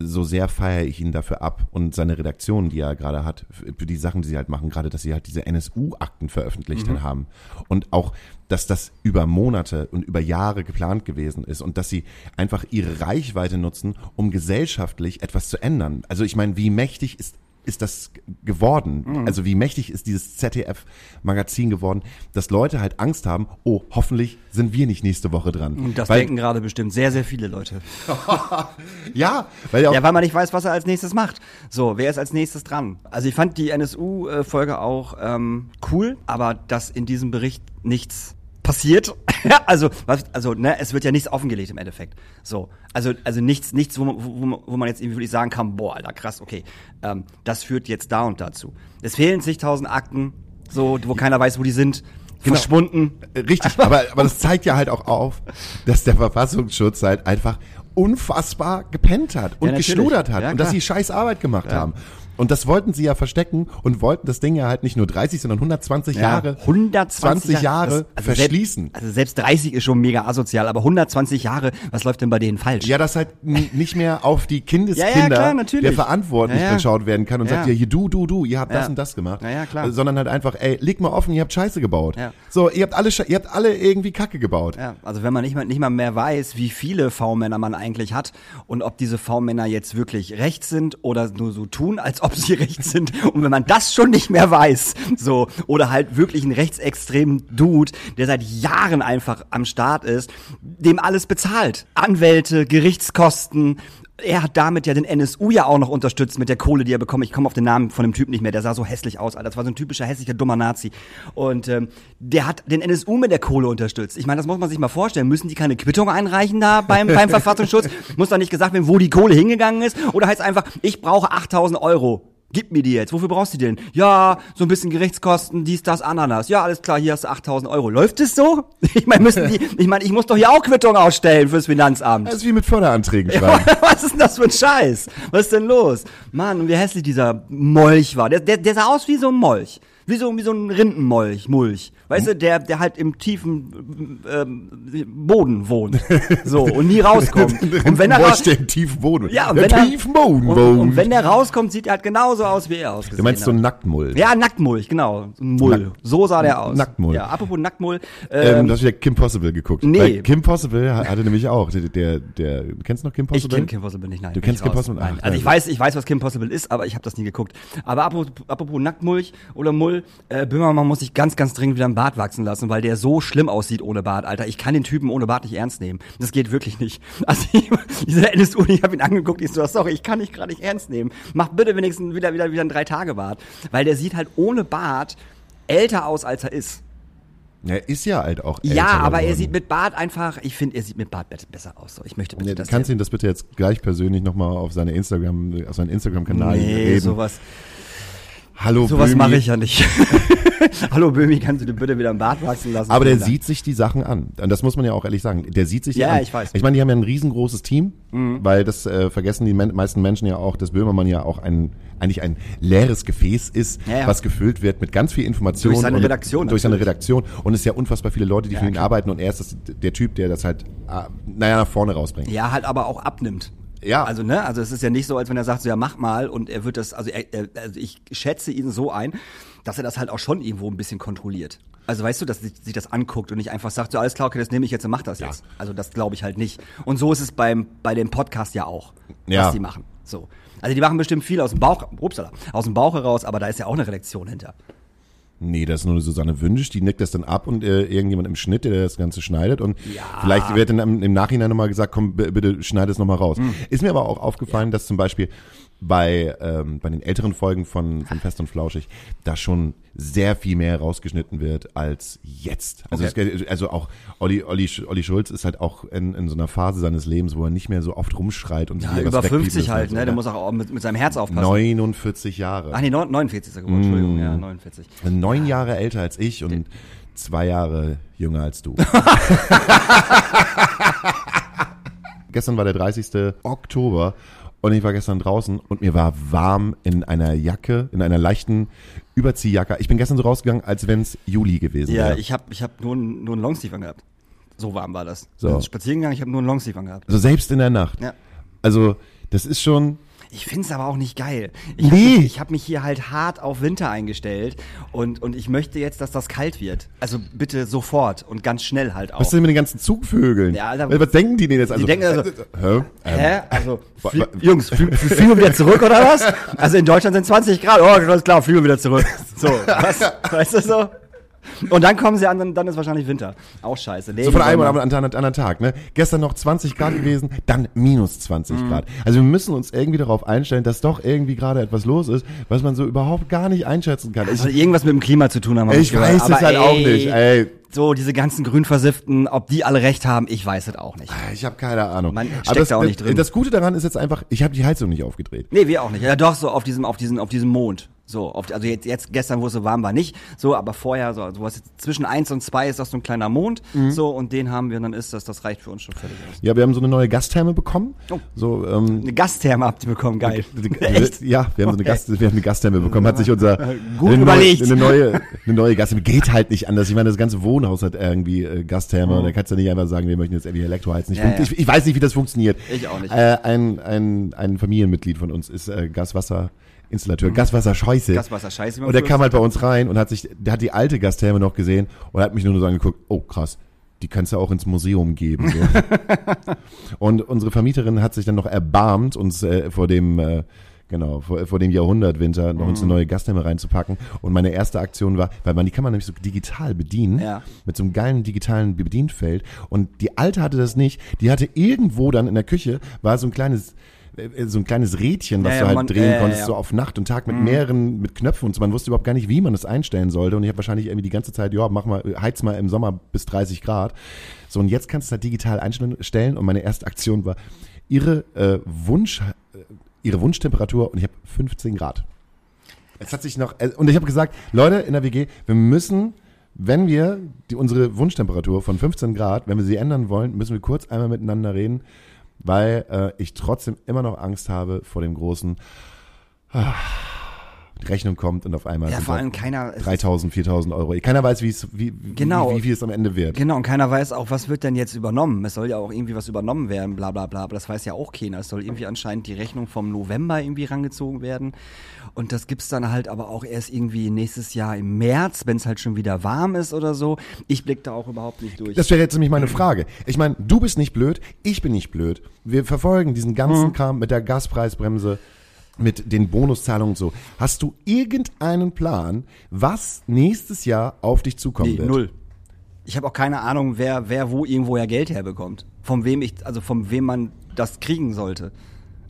so sehr feiere ich ihn dafür ab und seine Redaktion, die er gerade hat, für die Sachen, die sie halt machen, gerade, dass sie halt diese NSU-Akten veröffentlicht Mhm. haben und auch, dass das über Monate und über Jahre geplant gewesen ist und dass sie einfach ihre Reichweite nutzen, um gesellschaftlich etwas zu ändern. Also ich meine, wie mächtig ist ist das geworden? Mhm. Also wie mächtig ist dieses ZDF-Magazin geworden, dass Leute halt Angst haben, oh, hoffentlich sind wir nicht nächste Woche dran. Und das weil, denken gerade bestimmt sehr, sehr viele Leute. *laughs* Ja, weil ja auch Ja, weil man nicht weiß, was er als nächstes macht. So, wer ist als nächstes dran? Also ich fand die NSU-Folge auch ähm, cool, aber dass in diesem Bericht nichts passiert. *laughs* also, was, also, ne, es wird ja nichts offengelegt im Endeffekt. So, also, also nichts, nichts, wo man, wo, wo man jetzt irgendwie wirklich sagen kann, boah, Alter, krass, okay, ähm, das führt jetzt da und dazu. Es fehlen zigtausend Akten, so, wo keiner weiß, wo die sind, Genau. verschwunden. Richtig, aber, aber das zeigt ja halt auch auf, dass der Verfassungsschutz halt einfach unfassbar gepennt hat und natürlich. geschludert hat Ja, und dass sie scheiß Arbeit gemacht haben. Und das wollten sie ja verstecken und wollten das Ding ja halt nicht nur 30, sondern 120 Jahre, 120 20 Jahre Das- also verschließen. Selbst, also selbst 30 ist schon mega asozial, aber 120 Jahre, was läuft denn bei denen falsch? Ja, dass halt nicht mehr auf die Kindeskinder Ja, ja, klar, der Verantwortlich Ja, ja. geschaut werden kann und Ja. sagt, ja, hier, du, du, du, ihr habt Ja. das und das gemacht. Ja, ja, klar. Sondern halt einfach, ey, leg mal offen, ihr habt Scheiße gebaut. Ja. So, ihr habt alle, ihr habt alle irgendwie Kacke gebaut. Ja, also wenn man nicht mal, nicht mal mehr weiß, wie viele V-Männer man eigentlich hat und ob diese V-Männer jetzt wirklich rechts sind oder nur so tun, als ob sie rechts sind. Und wenn man das schon nicht mehr weiß, so, oder halt wirklich einen rechtsextremen Dude, der seit Jahren einfach am Start ist, dem alles bezahlt. Anwälte, Gerichtskosten, er hat damit ja den NSU ja auch noch unterstützt mit der Kohle, die er bekommt. Ich komme auf den Namen von dem Typ nicht mehr. Der sah so hässlich aus, Alter. Das war so ein typischer hässlicher, dummer Nazi. Und ähm, der hat den NSU mit der Kohle unterstützt. Ich meine, das muss man sich mal vorstellen. Müssen die keine Quittung einreichen da beim, beim *laughs* Verfassungsschutz? Muss da nicht gesagt werden, wo die Kohle hingegangen ist? Oder heißt einfach, ich brauche 8000 Euro. Gib mir die jetzt. Wofür brauchst du die denn? Ja, so ein bisschen Gerichtskosten, dies, das, Ananas. Ja, alles klar, hier hast du 8000 Euro. Läuft es so? *laughs* Ich meine, müssen die, ich meine, ich muss doch hier auch Quittung ausstellen fürs Finanzamt. Das ist wie mit Förderanträgen schreiben. *laughs* Was ist denn das für ein Scheiß? Was ist denn los? Mann, und wie hässlich dieser Molch war. Der, der, der sah aus wie so ein Molch. Wie so, wie so ein Rindenmolch, Mulch. Weißt du, der, der halt im tiefen ähm, Boden wohnt. So, und nie rauskommt. *laughs* Und wenn er raus, der im tiefen Boden. ja, und der wenn er, tiefen Boden und, wohnt. und wenn der rauskommt, sieht er halt genauso aus, wie er ausgesehen Du meinst so hat. ein Nacktmull? Ja, Nacktmulch, genau. Mull. Nack- so sah der aus. Nacktmull. Ja, apropos Nacktmull. Ähm, Ähm, du hast wieder Kim Possible geguckt. Nee. Weil Kim Possible ha- hatte nämlich auch, der, der, der kennst du noch Kim ich Possible? kenne Kim Possible nicht, nein. Du kennst ich Kim raus. Possible? Nein. Ach, Also ich nein. weiß, ich weiß, was Kim Possible ist, aber ich habe das nie geguckt. Aber apropos, apropos Nacktmulch oder Mull, äh, Böhmermann muss sich ganz, ganz dringend wieder einen Bart wachsen lassen, weil der so schlimm aussieht ohne Bart, Alter. Ich kann den Typen ohne Bart nicht ernst nehmen. Das geht wirklich nicht. *laughs* Also ich, dieser NSU, ich habe ihn angeguckt, ich so, sorry, ich kann dich gerade nicht ernst nehmen. Mach bitte wenigstens wieder, wieder, wieder einen Drei-Tage-Bart. Weil der sieht halt ohne Bart älter aus, als er ist. Er ist ja halt auch älter Ja, aber er geworden. sieht mit Bart einfach, ich finde, er sieht mit Bart be- besser aus. So, ich möchte bitte, Ja, dass kannst du ihn das bitte jetzt gleich persönlich nochmal auf seine Instagram, auf seinen Instagram-Kanal Nee, reden? sowas, Hallo sowas Böhmi. mache ich ja nicht. *laughs* Hallo Böhmi, kannst du dir bitte wieder einen Bart wachsen lassen? Aber der sieht sich die Sachen an. Und das muss man ja auch ehrlich sagen. Der sieht sich die Ja, an. ich weiß. Mhm. Ich meine, die haben ja ein riesengroßes Team, weil das äh, vergessen die men meisten Menschen ja auch, dass Böhmermann ja auch ein eigentlich ein leeres Gefäß ist, Ja, ja. was gefüllt wird mit ganz viel Information. Durch seine Redaktion Durch seine. Redaktion. Und es ist ja unfassbar viele Leute, die Ja, für ihn klar. arbeiten und er ist das, der Typ, der das halt, ah, naja, nach vorne rausbringt. Ja, halt aber auch abnimmt. Ja. Also, ne, also es ist ja nicht so, als wenn er sagt, so, ja, mach mal und er wird das, also, er, er, also ich schätze ihn so ein, dass er das halt auch schon irgendwo ein bisschen kontrolliert. Also weißt du, dass sich, sich das anguckt und nicht einfach sagt, so alles klar, okay, das nehme ich jetzt und mach das jetzt. Also das glaube ich halt nicht. Und so ist es beim bei dem Podcast ja auch, Ja. was die machen. So. Also die machen bestimmt viel aus dem Bauch, upsala, aus dem Bauch heraus, aber da ist ja auch eine Redaktion hinter. Nee, das ist nur Susanne Wünsch, die nickt das dann ab und äh, irgendjemand im Schnitt, der das Ganze schneidet und Ja. vielleicht wird dann im, im Nachhinein nochmal gesagt, komm, bitte schneid es nochmal raus. Hm. Ist mir aber auch aufgefallen, dass zum Beispiel bei, ähm, bei den älteren Folgen von, von Fest und Flauschig da schon sehr viel mehr rausgeschnitten wird als jetzt. Also, es, also auch Olli, Olli, Olli Schulz ist halt auch in, in so einer Phase seines Lebens, wo er nicht mehr so oft rumschreit und Ja, über was 50 wegpieselt halt, ne? so, Der muss auch mit, mit seinem Herz aufpassen. 49 Jahre. Ach nee, neun- 49 ist er geworden, Entschuldigung, ja, 49. Neun Jahre älter als ich und zwei Jahre jünger als du. *laughs* gestern war der 30. Oktober und ich war gestern draußen und mir war warm in einer Jacke, in einer leichten Überziehjacke. Ich bin gestern so rausgegangen, als wenn es Juli gewesen Ja, wäre. ich habe ich hab nur, ein- nur einen Longsleeve angehabt. So warm war das. So. Ich bin spazieren gegangen, ich habe nur einen Longsleeve angehabt. Also selbst in der Nacht. Ja. Also das ist schon, Ich find's aber auch nicht geil. Ich Nee. Hab, ich habe mich hier halt hart auf Winter eingestellt und, und ich möchte jetzt, dass das kalt wird. Also bitte sofort und ganz schnell halt auch. Was ist denn mit den ganzen Zugvögeln? Ja, Alter. was denken die denn jetzt? Also, denken also, äh, hä? Ähm, Hä? Also, flie Jungs, flie *laughs* fliegen wir wieder zurück oder was? Also in Deutschland sind 20 Grad. Oh, alles klar, fliegen wir wieder zurück. So, was? *laughs* Weißt du so? Und dann kommen sie an, dann, dann ist wahrscheinlich Winter. Auch scheiße. Nee, So von einem an anderen, anderen Tag, ne? Gestern noch 20 Grad gewesen, dann minus 20 Mhm. Grad. Also wir müssen uns irgendwie darauf einstellen, dass doch irgendwie gerade etwas los ist, was man so überhaupt gar nicht einschätzen kann. Ich, soll irgendwas mit dem Klima zu tun haben. hab ich gehört. weiß es halt auch ey, nicht, ey. So, diese ganzen Grünversifften, ob die alle recht haben, ich weiß es auch nicht. ich habe keine Ahnung. Man steckt Aber das, da auch nicht drin. das Gute daran ist jetzt einfach, ich habe die Heizung nicht aufgedreht. Nee, wir auch nicht. Ja, doch, so auf diesem, auf diesem, auf diesem Mond. So, auf, also jetzt, jetzt gestern, wo es so warm war, nicht. So, aber vorher, so, also was jetzt zwischen eins und zwei ist das so ein kleiner Mond. Mhm. So, und den haben wir, und dann ist das, das reicht für uns schon völlig aus. Ja, wir haben so eine neue Gastherme bekommen. Oh. So, ähm, Eine Gastherme habt ihr bekommen, geil. *laughs* Echt? Ja, wir haben so eine, Gast, wir haben eine Gastherme bekommen. Hat sich unser *laughs* Gut eine überlegt. Neue, eine neue, *laughs* eine neue Gastherme geht halt nicht anders. Ich meine, das ganze Wohnhaus hat irgendwie äh, Gastherme. Da kannst du nicht einfach sagen, wir möchten jetzt irgendwie Elektro heizen. Ich, Ja, ja. ich, ich weiß nicht, wie das funktioniert. Ich auch nicht. Äh, ein, ein, ein Familienmitglied von uns ist äh, Gaswasserinstallateur, Gaswasserscheiße. Gaswasserscheiße, wie man Und der kam halt bei uns rein und hat sich, der hat die alte Gastherme noch gesehen und hat mich nur so angeguckt, oh krass. Die kannst du auch ins Museum geben. So. *laughs* Und unsere Vermieterin hat sich dann noch erbarmt, uns äh, vor dem äh, genau vor, vor dem Jahrhundertwinter noch Mhm. uns eine neue Gastherme reinzupacken. Und meine erste Aktion war, weil man die kann man nämlich so digital bedienen Ja. mit so einem geilen digitalen Bedienfeld. Und die alte hatte das nicht. Die hatte irgendwo dann in der Küche war so ein kleines so ein kleines Rädchen, was Ja, du halt man- drehen ja, konntest, so auf Nacht und Tag mit mehreren, mit Knöpfen und so. Man wusste überhaupt gar nicht, wie man das einstellen sollte. Und ich habe wahrscheinlich irgendwie die ganze Zeit, ja, mach mal, heiz mal im Sommer bis 30 Grad. So, und jetzt kannst du halt digital einstellen. Und meine erste Aktion war, ihre äh, Wunsch, äh, ihre Wunschtemperatur und ich habe 15 Grad. Es hat sich noch, äh, und ich habe gesagt, Leute in der WG, wir müssen, wenn wir die, unsere Wunschtemperatur von 15 Grad, wenn wir sie ändern wollen, müssen wir kurz einmal miteinander reden, weil äh, ich trotzdem immer noch Angst habe vor dem großen, ah, Rechnung kommt und auf einmal Ja, sind vor allem keiner. es ist- 3000, 4000 Euro. Keiner weiß, wie es, wie, Genau. wie, wie viel es am Ende wird. Genau, und keiner weiß auch, was wird denn jetzt übernommen. Es soll ja auch irgendwie was übernommen werden, bla bla bla. Aber das weiß ja auch keiner. Es soll irgendwie anscheinend die Rechnung vom November irgendwie rangezogen werden. Und das gibt's dann halt aber auch erst irgendwie nächstes Jahr im März, wenn es halt schon wieder warm ist oder so. Ich blick da auch überhaupt nicht durch. Das wäre jetzt nämlich meine Frage. Ich meine, du bist nicht blöd, ich bin nicht blöd. Wir verfolgen diesen ganzen Mhm. Kram mit der Gaspreisbremse, mit den Bonuszahlungen und so. Hast du irgendeinen Plan, was nächstes Jahr auf dich zukommen nee, wird? null. Ich habe auch keine Ahnung, wer, wer wo irgendwoher Geld herbekommt. Von wem ich, also von wem man das kriegen sollte.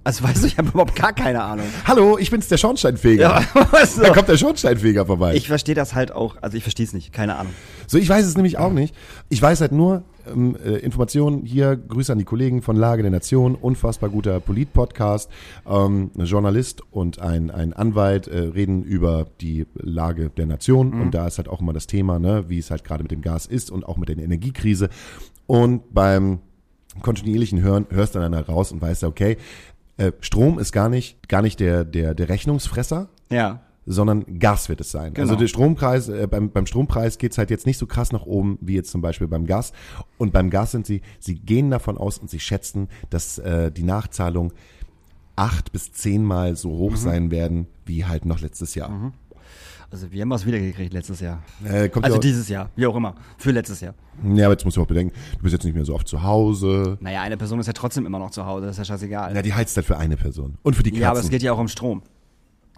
Also weißt du, ich habe überhaupt gar keine Ahnung. Hallo, ich bin's, der Schornsteinfeger. Ja, *laughs* was so. Da kommt der Schornsteinfeger vorbei. Ich verstehe das halt auch, also ich verstehe es nicht, keine Ahnung. So, ich weiß es nämlich auch nicht. Ich weiß halt nur, ähm, äh, Informationen hier, Grüße an die Kollegen von Lage der Nation, unfassbar guter Polit-Podcast. Ähm, ein Journalist und ein, ein Anwalt äh, reden über die Lage der Nation und da ist halt auch immer das Thema, ne, wie es halt gerade mit dem Gas ist und auch mit der Energiekrise. Und beim kontinuierlichen Hören hörst du dann raus und weißt, okay, äh, Strom ist gar nicht, gar nicht der, der, der Rechnungsfresser, Ja. Sondern Gas wird es sein. Also Genau. der Strompreis, äh, beim, beim Strompreis geht's halt jetzt nicht so krass nach oben wie jetzt zum Beispiel beim Gas. Und beim Gas sind sie, sie gehen davon aus und sie schätzen, dass äh, die Nachzahlung acht bis zehnmal so Mhm. hoch sein werden wie halt noch letztes Jahr. Also wir haben was wiedergekriegt letztes Jahr. Äh, Also dieses Jahr, wie auch immer. Für letztes Jahr. ja, aber jetzt musst du auch bedenken, du bist jetzt nicht mehr so oft zu Hause. Naja, eine Person ist ja trotzdem immer noch zu Hause, das ist ja scheißegal. Ja, die heizt halt für eine Person. Und für die Katzen. Ja, aber es geht ja auch um Strom.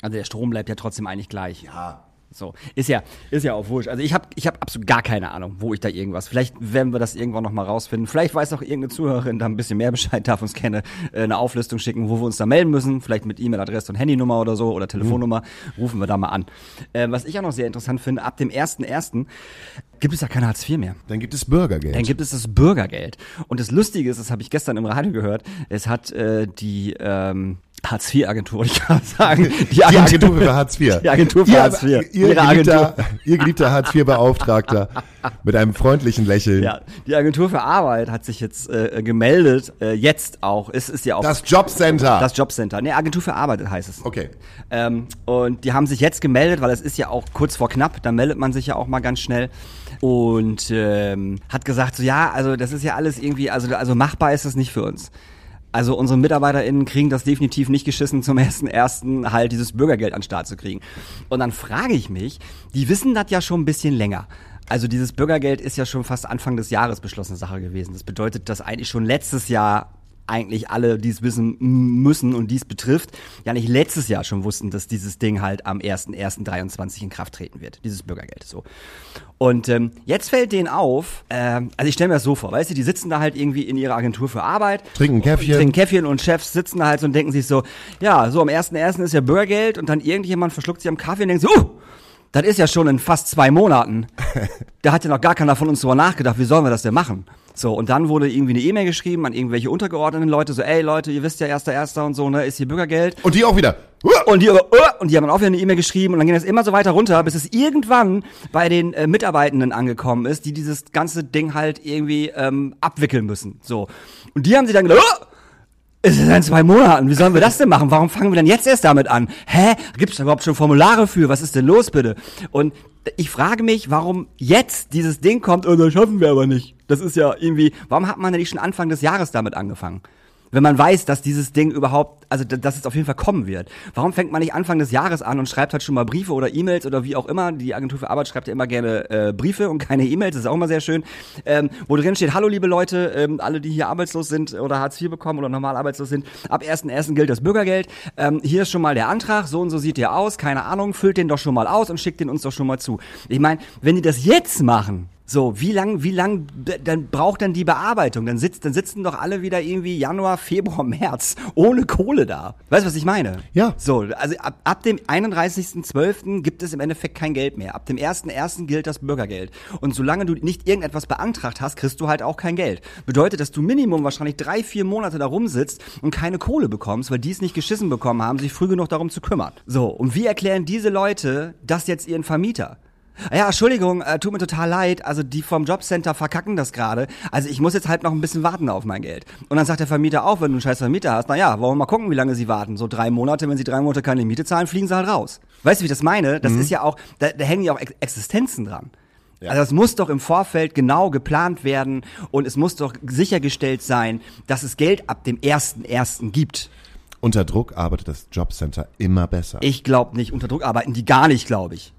Also der Strom bleibt ja trotzdem eigentlich gleich. ja. So, ist ja, ist ja auch wurscht. Also ich habe ich hab absolut gar keine Ahnung, wo ich da irgendwas. Vielleicht werden wir das irgendwann noch mal rausfinden. Vielleicht weiß auch irgendeine Zuhörerin da ein bisschen mehr Bescheid, darf uns gerne äh, eine Auflistung schicken, wo wir uns da melden müssen. Vielleicht mit E-Mail-Adresse und Handynummer oder so oder Telefonnummer. Rufen wir da mal an. Äh, was ich auch noch sehr interessant finde, ab dem 1.1. gibt es ja kein Hartz IV mehr. Dann gibt es Bürgergeld. Dann gibt es das Bürgergeld. Und das Lustige ist, das habe ich gestern im Radio gehört, es hat äh, die ähm, Hartz-IV-Agentur, ich kann *laughs* sagen. die Agentur für Hartz IV. Die Agentur für ihr, Hartz IV. Ihr, Ihre geliebter, Agentur. *laughs* ihr geliebter Hartz IV-Beauftragter mit einem freundlichen Lächeln. Ja, die Agentur für Arbeit hat sich jetzt äh, gemeldet, äh, jetzt auch, es ist ja auch Das Jobcenter. das Jobcenter. Ne, Agentur für Arbeit heißt es. okay. Ähm, und die haben sich jetzt gemeldet, weil es ist ja auch kurz vor knapp, da meldet man sich ja auch mal ganz schnell. Und ähm, hat gesagt, so ja, also das ist ja alles irgendwie, also, also machbar ist das nicht für uns. Also unsere MitarbeiterInnen kriegen das definitiv nicht geschissen, zum ersten ersten halt dieses Bürgergeld an den Start zu kriegen. Und dann frage ich mich, die wissen das ja schon ein bisschen länger. Also dieses Bürgergeld ist ja schon fast Anfang des Jahres beschlossene Sache gewesen. Das bedeutet, dass eigentlich schon letztes Jahr eigentlich alle, die es wissen müssen und dies betrifft, ja nicht letztes Jahr schon wussten, dass dieses Ding halt am 1.1.23 in Kraft treten wird, dieses Bürgergeld. So. Und ähm, jetzt fällt denen auf, ähm, also ich stelle mir das so vor, weißt du, die sitzen da halt irgendwie in ihrer Agentur für Arbeit. Trinken Käffchen. Trinken Käffchen und Chefs sitzen da halt so und denken sich so, ja, so am 1.1. ist ja Bürgergeld und dann irgendjemand verschluckt sich am Kaffee und denkt so, uh, das ist ja schon in fast zwei Monaten. *laughs* da hat ja noch gar keiner von uns drüber nachgedacht, wie sollen wir das denn machen? So, und dann wurde irgendwie eine E-Mail geschrieben an irgendwelche untergeordneten Leute, so, ey Leute, ihr wisst ja, erster, erster und so, ne, ist hier Bürgergeld. Und die auch wieder. Und die, uh, und die haben dann auch wieder eine E-Mail geschrieben und dann ging das immer so weiter runter, bis es irgendwann bei den äh, Mitarbeitenden angekommen ist, die dieses ganze Ding halt irgendwie ähm, abwickeln müssen. So. Und die haben sich dann gedacht, es ist in zwei Monaten. Wie sollen wir das denn machen? Warum fangen wir denn jetzt erst damit an? Hä? Gibt es da überhaupt schon Formulare für? Was ist denn los, bitte? Und ich frage mich, warum jetzt dieses Ding kommt, oh, das schaffen wir aber nicht. Das ist ja irgendwie, warum hat man denn nicht schon Anfang des Jahres damit angefangen? Wenn man weiß, dass dieses Ding überhaupt, also dass es auf jeden Fall kommen wird. Warum fängt man nicht Anfang des Jahres an und schreibt halt schon mal Briefe oder E-Mails oder wie auch immer? Die Agentur für Arbeit schreibt ja immer gerne äh, Briefe und keine E-Mails, das ist auch immer sehr schön. Ähm, wo drin steht, hallo liebe Leute, ähm, alle, die hier arbeitslos sind oder Hartz IV bekommen oder normal arbeitslos sind, ab 1.1. gilt das Bürgergeld. Ähm, hier ist schon mal der Antrag, so und so sieht der aus, keine Ahnung, füllt den doch schon mal aus und schickt den uns doch schon mal zu. Ich meine, wenn die das jetzt machen, so, wie lang, wie lang, dann braucht dann die Bearbeitung? Dann sitzt, dann sitzen doch alle wieder irgendwie Januar, Februar, *laughs* März ohne Kohle da. Weißt du, was ich meine? Ja. So, also ab, ab dem 31.12. gibt es im Endeffekt kein Geld mehr. Ab dem 1.1. gilt das Bürgergeld. Und solange du nicht irgendetwas beantragt hast, kriegst du halt auch kein Geld. Bedeutet, dass du Minimum wahrscheinlich drei, vier Monate da rumsitzt und keine Kohle bekommst, weil die es nicht geschissen bekommen haben, sich früh genug darum zu kümmern. So, und wie erklären diese Leute das jetzt ihren Vermieter? Ja, Entschuldigung, äh, tut mir total leid. Also die vom Jobcenter verkacken das gerade. Also ich muss jetzt halt noch ein bisschen warten auf mein Geld. Und dann sagt der Vermieter auch, wenn du einen scheiß Vermieter hast, na ja, wollen wir mal gucken, wie lange sie warten. So drei Monate, wenn sie drei Monate keine Miete zahlen, fliegen sie halt raus. Weißt du, wie ich das meine? Das mhm. ist ja auch, da, da hängen ja auch Existenzen dran. Ja. Also es muss doch im Vorfeld genau geplant werden und es muss doch sichergestellt sein, dass es Geld ab dem ersten ersten gibt. Unter Druck arbeitet das Jobcenter immer besser. Ich glaube nicht, unter Druck arbeiten die gar nicht, glaube ich.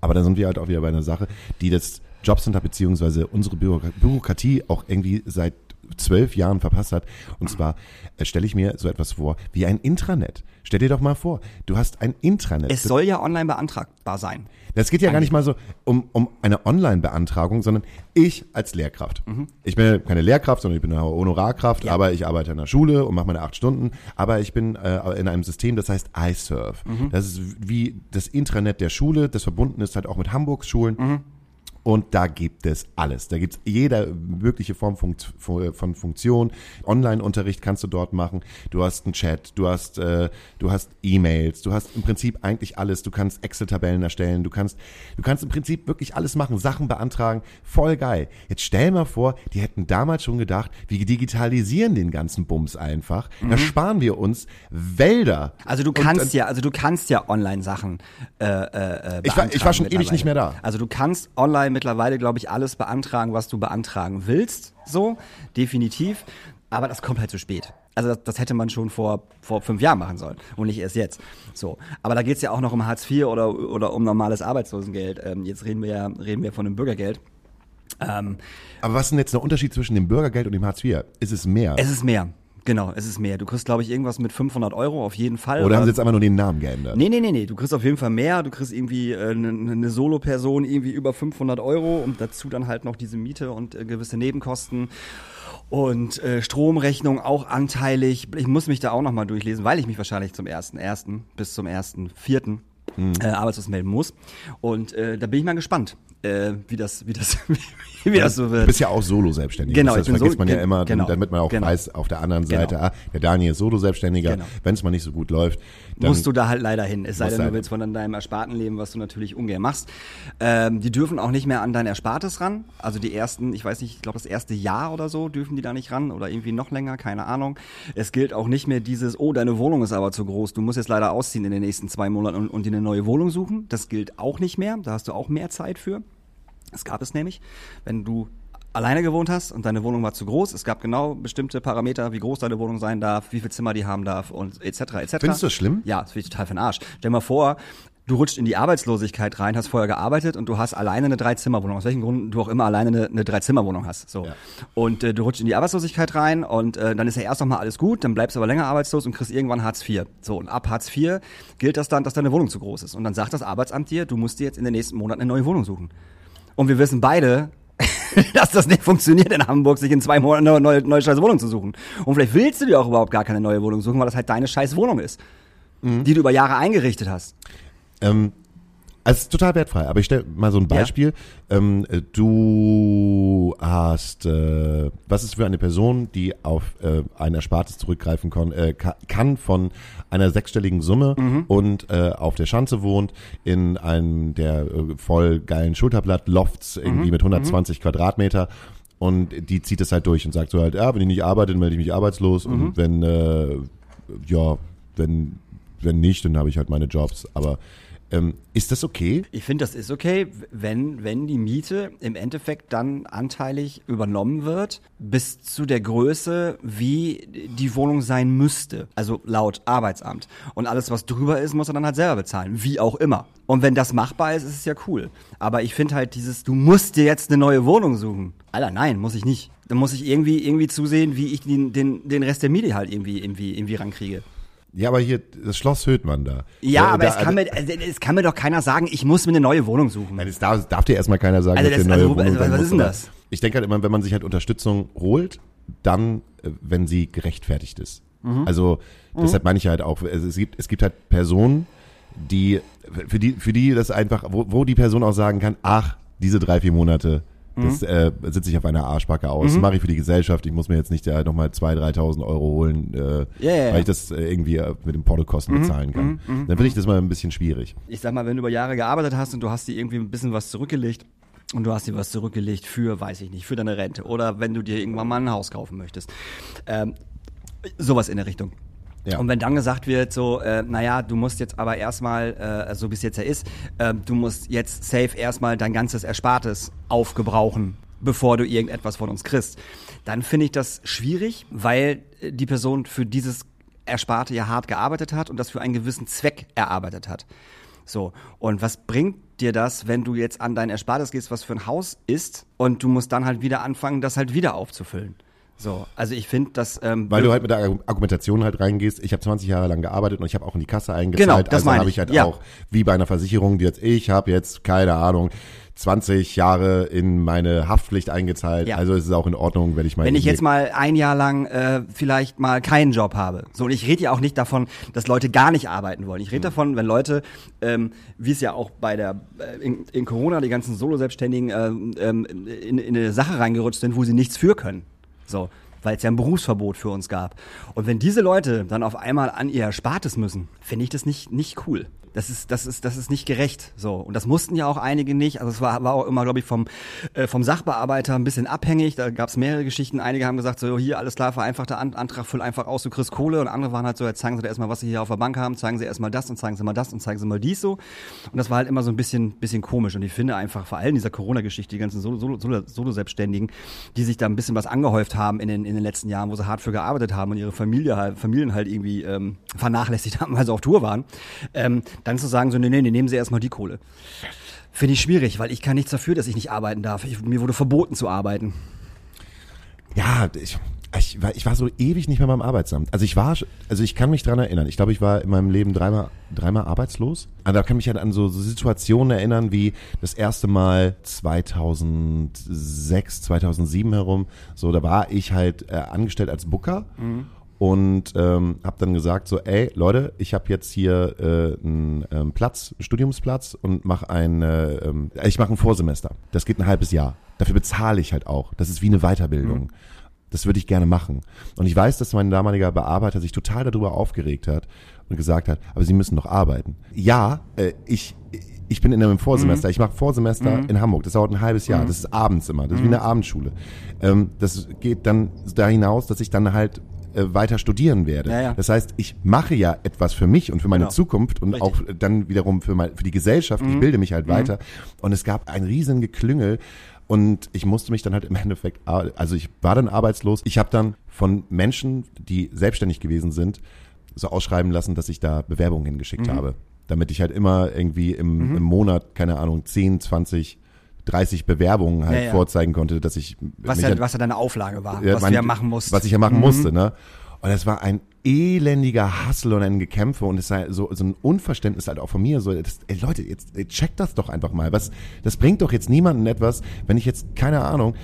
Aber da sind wir halt auch wieder bei einer Sache, die das Jobcenter beziehungsweise unsere Bürokratie auch irgendwie seit zwölf Jahren verpasst hat. Und zwar äh, stelle ich mir so etwas vor wie ein Intranet. Stell dir doch mal vor, du hast ein Intranet. Es soll ja online beantragbar sein. Das geht ja gar nicht mal so um, um eine Online-Beantragung, sondern ich als Lehrkraft. Mhm. Ich bin keine Lehrkraft, sondern ich bin eine Honorarkraft, ja. aber ich arbeite in der Schule und mache meine acht Stunden. Aber ich bin äh, in einem System, das heißt iServe. Mhm. Das ist wie das Intranet der Schule, das verbunden ist halt auch mit Hamburgs Schulen. Mhm. Und da gibt es alles. Da gibt es jede mögliche Form von Funktion. Online-Unterricht kannst du dort machen. Du hast einen Chat, du hast, äh, du hast E-Mails, du hast im Prinzip eigentlich alles. Du kannst Excel-Tabellen erstellen, du kannst, du kannst im Prinzip wirklich alles machen, Sachen beantragen. Voll geil. Jetzt stell mal vor, die hätten damals schon gedacht, wir digitalisieren den ganzen Bums einfach. Mhm. Da sparen wir uns Wälder. Also du kannst und, ja, also du kannst ja Online-Sachen. Äh, äh, ich, war, ich war schon ewig nicht mehr da. Also du kannst online mittlerweile, glaube ich, alles beantragen, was du beantragen willst. So, definitiv. Aber das kommt halt zu spät. Also das, das, hätte man schon vor, vor fünf Jahren machen sollen und nicht erst jetzt. So. Aber da geht es ja auch noch um Hartz IV oder, oder um normales Arbeitslosengeld. Ähm, jetzt reden wir ja reden wir von dem Bürgergeld. Ähm, Aber was ist denn jetzt der Unterschied zwischen dem Bürgergeld und dem Hartz IV? Ist es mehr? Es ist mehr. Genau, es ist mehr. Du kriegst, glaube ich, irgendwas mit 500 Euro auf jeden Fall. Oder haben sie jetzt einfach nur den Namen geändert? Nee, nee, nee, nee. Du kriegst auf jeden Fall mehr. Du kriegst irgendwie äh, eine, eine Solo-Person irgendwie über 500 Euro und dazu dann halt noch diese Miete und äh, gewisse Nebenkosten. Und äh, Stromrechnung auch anteilig. Ich muss mich da auch nochmal durchlesen, weil ich mich wahrscheinlich zum ersten ersten bis zum ersten vierten hm. äh, arbeitslos melden muss. Und äh, da bin ich mal gespannt, äh, wie das, wie das, *laughs* wie das so wird. Du bist ja auch Solo-Selbstständiger. Genau, das bin vergisst so, man ja immer, genau, damit man auch genau. weiß, auf der anderen Seite, genau. ah, der Daniel ist Solo-Selbstständiger. Genau. Wenn es mal nicht so gut läuft, musst du da halt leider hin. Es sei denn, du willst von deinem Ersparten leben, was du natürlich ungern machst. Ähm, die dürfen auch nicht mehr an dein Erspartes ran. Also die ersten, ich weiß nicht, ich glaube das erste Jahr oder so dürfen die da nicht ran oder irgendwie noch länger, keine Ahnung. Es gilt auch nicht mehr dieses, oh, deine Wohnung ist aber zu groß, du musst jetzt leider ausziehen in den nächsten zwei Monaten und, und dir eine neue Wohnung suchen. Das gilt auch nicht mehr. Da hast du auch mehr Zeit für. Das gab es nämlich. Wenn du alleine gewohnt hast und deine Wohnung war zu groß. Es gab genau bestimmte Parameter, wie groß deine Wohnung sein darf, wie viel Zimmer die haben darf und etc. etc. Findest du das schlimm? Ja, das finde ich total für den Arsch. Stell dir mal vor, du rutscht in die Arbeitslosigkeit rein, hast vorher gearbeitet und du hast alleine eine Dreizimmerwohnung. Aus welchem Grund du auch immer alleine eine, eine Dreizimmerwohnung hast. So. Ja. Und äh, du rutscht in die Arbeitslosigkeit rein und äh, dann ist ja erst noch mal alles gut, dann bleibst du aber länger arbeitslos und kriegst irgendwann Hartz IV. So, und ab Hartz IV gilt das dann, dass deine Wohnung zu groß ist. Und dann sagt das Arbeitsamt dir, du musst dir jetzt in den nächsten Monaten eine neue Wohnung suchen. Und wir wissen beide, *laughs* dass das nicht funktioniert in Hamburg, sich in zwei Monaten eine neue, neue scheiß Wohnung zu suchen. Und vielleicht willst du dir auch überhaupt gar keine neue Wohnung suchen, weil das halt deine scheiß Wohnung ist, die du über Jahre eingerichtet hast. Ähm, also es ist total wertfrei, aber ich stelle mal so ein Beispiel. Ähm, äh, du hast, äh, was ist für eine Person, die auf äh, ein Erspartes zurückgreifen kon, äh, ka kann von einer sechsstelligen Summe und äh, auf der Schanze wohnt, in einem der äh, voll geilen Schulterblatt-Lofts irgendwie mit 120 Quadratmeter und die zieht es halt durch und sagt so halt, ja, wenn ich nicht arbeite, dann melde ich mich arbeitslos und wenn, äh, ja, wenn, wenn nicht, dann habe ich halt meine Jobs, aber ähm, ist das okay? Ich finde, das ist okay, wenn, wenn die Miete im Endeffekt dann anteilig übernommen wird, bis zu der Größe, wie die Wohnung sein müsste. Also laut Arbeitsamt. Und alles, was drüber ist, muss er dann halt selber bezahlen. Wie auch immer. Und wenn das machbar ist, ist es ja cool. Aber ich finde halt dieses, du musst dir jetzt eine neue Wohnung suchen. Alter, nein, muss ich nicht. Dann muss ich irgendwie, irgendwie zusehen, wie ich den, den, den Rest der Miete halt irgendwie, irgendwie, irgendwie rankriege. Ja, aber hier, das Schloss Höhtmann da. Ja, aber da, es, kann mir, also, es kann mir doch keiner sagen, ich muss mir eine neue Wohnung suchen. Nein, das darf, darf dir erstmal keiner sagen, Also dass das- eine neue also, Wohnung also, was ist denn das? Ich denke halt immer, wenn man sich halt Unterstützung holt, dann, äh, wenn sie gerechtfertigt ist. Mhm. Also deshalb meine ich halt auch, es, gibt, es gibt halt Personen, die, für die, für die das einfach, wo, wo die Person auch sagen kann, ach, diese drei, vier Monate, Mhm. Das äh, sitze ich auf einer Arschbacke aus. Das mache ich für die Gesellschaft. Ich muss mir jetzt nicht äh, nochmal 2.000, 3.000 Euro holen, äh, ja. Mhm. weil ich das äh, irgendwie äh, mit den Portokosten bezahlen kann. Dann finde ich das mal ein bisschen schwierig. ich sag mal, wenn du über Jahre gearbeitet hast und du hast dir irgendwie ein bisschen was zurückgelegt und du hast dir was zurückgelegt für, weiß ich nicht, für deine Rente oder wenn du dir irgendwann mal ein Haus kaufen möchtest. Ähm, sowas in der Richtung. Ja. Und wenn dann gesagt wird, so, äh, naja, du musst jetzt aber erstmal, äh, so wie es jetzt ja ist, äh, du musst jetzt safe erstmal dein ganzes Erspartes aufgebrauchen, bevor du irgendetwas von uns kriegst, dann finde ich das schwierig, weil äh, die Person für dieses Ersparte ja hart gearbeitet hat und das für einen gewissen Zweck erarbeitet hat. So, und was bringt dir das, wenn du jetzt an dein Erspartes gehst, was für ein Haus ist, und du musst dann halt wieder anfangen, das halt wieder aufzufüllen? So, also ich finde, dass ähm, Weil du halt mit der Argu- Argumentation halt reingehst, ich habe 20 Jahre lang gearbeitet und ich habe auch in die Kasse eingezahlt, Genau, das also habe ich, halt ja. auch, wie bei einer Versicherung, die jetzt, ich habe jetzt, keine Ahnung, 20 Jahre in meine Haftpflicht eingezahlt, Ja. also ist es auch in Ordnung, wenn ich mal... wenn ich jetzt mal ein Jahr lang äh, vielleicht mal keinen Job habe. So, und ich rede ja auch nicht davon, dass Leute gar nicht arbeiten wollen. Ich rede davon, wenn Leute, ähm, wie es ja auch bei der äh, in, in Corona die ganzen Solo-Selbstständigen ähm, ähm, in, in eine Sache reingerutscht sind, wo sie nichts für können. So, weil es ja ein Berufsverbot für uns gab. Und wenn diese Leute dann auf einmal an ihr Erspartes müssen, finde ich das nicht nicht cool. Das ist, das ist, das ist nicht gerecht. So. Und das mussten ja auch einige nicht. Also es war, war auch immer, glaube ich, vom, äh, vom Sachbearbeiter ein bisschen abhängig. Da gab es mehrere Geschichten. Einige haben gesagt, so hier, alles klar, vereinfachter An Antrag, füll einfach aus, du kriegst Kohle. Und andere waren halt so, jetzt zeigen sie dir erstmal, was sie hier auf der Bank haben, zeigen sie erstmal das und zeigen sie mal das und zeigen sie mal dies so. Und das war halt immer so ein bisschen, bisschen komisch. Und ich finde einfach, vor allem dieser Corona-Geschichte, die ganzen Solo- Solo- Solo-Selbstständigen, die sich da ein bisschen was angehäuft haben in den, in den letzten Jahren, wo sie hart für gearbeitet haben und ihre Familie halt, Familien halt irgendwie ähm, vernachlässigt haben, weil sie auf Tour waren, ähm, dann zu sagen, so, nee, nee, nee, nehmen sie erstmal die Kohle. Finde ich schwierig, weil ich kann nichts dafür, dass ich nicht arbeiten darf. Ich, mir wurde verboten zu arbeiten. Ja, ich, ich, war, ich war so ewig nicht mehr beim Arbeitsamt. Also ich war, also ich kann mich dran erinnern. Ich glaube, ich war in meinem Leben dreimal, dreimal arbeitslos. Also da kann mich halt an so, so Situationen erinnern, wie das erste Mal 2006, 2007 herum. So, da war ich halt äh, angestellt als Booker. Und ähm, habe dann gesagt so, ey Leute, ich habe jetzt hier äh, einen ähm, Platz, einen Studiumsplatz und mache ein, äh, ähm, ich mache ein Vorsemester. Das geht ein halbes Jahr. Dafür bezahle ich halt auch. Das ist wie eine Weiterbildung. Das würde ich gerne machen. Und ich weiß, dass mein damaliger Bearbeiter sich total darüber aufgeregt hat und gesagt hat, aber Sie müssen doch arbeiten. Ja, äh, ich, ich bin in einem Vorsemester. Ich mache Vorsemester in Hamburg. Das dauert ein halbes Jahr. Das ist abends immer. Das ist wie eine Abendschule. Ähm, das geht dann da hinaus, dass ich dann halt äh, weiter studieren werde. Ja, ja. Das heißt, ich mache ja etwas für mich und für meine Genau. Zukunft und Richtig. Mhm. auch dann wiederum für, mein, für die Gesellschaft. Ich bilde mich halt weiter. Und es gab ein riesen Geklüngel Und ich musste mich dann halt im Endeffekt, also ich war dann arbeitslos. Ich habe dann von Menschen, die selbstständig gewesen sind, so ausschreiben lassen, dass ich da Bewerbungen hingeschickt Mhm. habe. Damit ich halt immer irgendwie im, im Monat, keine Ahnung, 10, 20, 30 Bewerbungen halt Ja, ja. vorzeigen konnte, dass ich Was ja, halt- was ja deine Auflage war, ja, was mein- du ja machen musst. Was ich ja machen musste, ne? Und es war ein elendiger Hassel und ein Gekämpfe und es war so, so ein Unverständnis halt auch von mir. So, das, ey Leute, jetzt checkt das doch einfach mal. Was, das bringt doch jetzt niemanden etwas, wenn ich jetzt, keine Ahnung,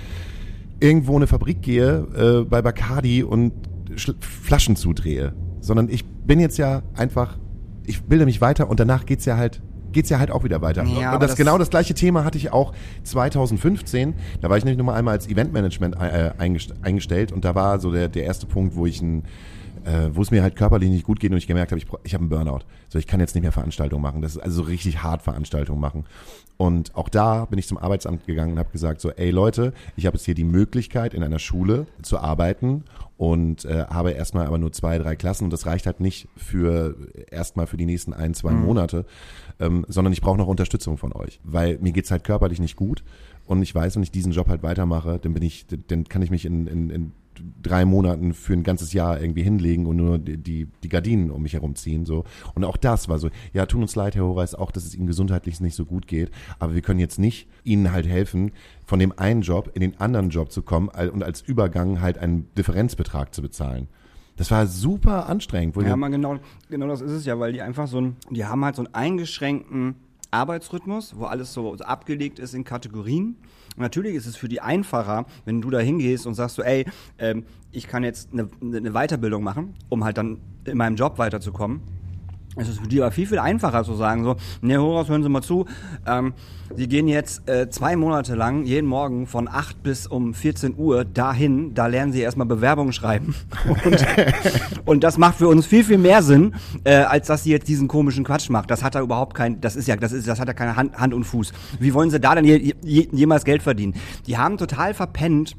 irgendwo in eine Fabrik gehe, äh, bei Bacardi und Schl Flaschen zudrehe. Sondern ich bin jetzt ja einfach, ich bilde mich weiter und danach geht's ja halt geht's ja halt auch wieder weiter. Ja, und das, das- genau das gleiche Thema hatte ich auch 2015. Da war ich nämlich noch mal einmal als Eventmanagement äh, eingest- eingestellt und da war so der, der erste Punkt, wo ich ein äh, wo es mir halt körperlich nicht gut geht und ich gemerkt habe, ich, ich habe einen Burnout. So, ich kann jetzt nicht mehr Veranstaltungen machen. Das ist also so richtig hart Veranstaltungen machen. Und auch da bin ich zum Arbeitsamt gegangen und habe gesagt so, ey Leute, ich habe jetzt hier die Möglichkeit in einer Schule zu arbeiten und äh, habe erstmal aber nur zwei, drei Klassen und das reicht halt nicht für erstmal für die nächsten ein, zwei Monate, ähm, sondern ich brauche noch Unterstützung von euch, weil mir geht's halt körperlich nicht gut und ich weiß, wenn ich diesen Job halt weitermache, dann bin ich, dann kann ich mich in, in, in drei Monaten für ein ganzes Jahr irgendwie hinlegen und nur die, die, Gardinen um mich herumziehen. So. Und auch das war so, ja, tut uns leid, Herr Horace, auch, dass es Ihnen gesundheitlich nicht so gut geht, aber wir können jetzt nicht Ihnen halt helfen, von dem einen Job in den anderen Job zu kommen und als Übergang halt einen Differenzbetrag zu bezahlen. Das war super anstrengend. Ja, man genau, genau das ist es ja, weil die einfach so ein, die haben halt so einen eingeschränkten Arbeitsrhythmus, wo alles so, so abgelegt ist in Kategorien. Und natürlich ist es für die einfacher, wenn du da hingehst und sagst so, ey, ähm, ich kann jetzt eine, eine Weiterbildung machen, um halt dann in meinem Job weiterzukommen. Es ist für die aber viel, viel einfacher zu sagen, so, ne, Horace, hören Sie mal zu, ähm, Sie gehen jetzt äh, zwei Monate lang jeden Morgen von 8 bis um 14 Uhr dahin, da lernen Sie erstmal Bewerbungen schreiben. *laughs* Und, und das macht für uns viel, viel mehr Sinn, äh, als dass Sie jetzt diesen komischen Quatsch macht. Das hat da überhaupt kein, das ist ja, das ist, das hat ja keine Hand, Hand und Fuß. Wie wollen Sie da denn je, je, jemals Geld verdienen? Die haben total verpennt,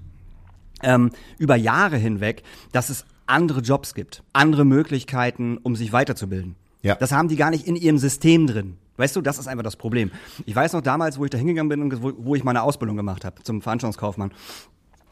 ähm, über Jahre hinweg, dass es andere Jobs gibt, andere Möglichkeiten, um sich weiterzubilden. Ja. Das haben die gar nicht in ihrem System drin. Weißt du, das ist einfach das Problem. Ich weiß noch damals, wo ich da hingegangen bin und wo, wo ich meine Ausbildung gemacht habe zum Veranstaltungskaufmann.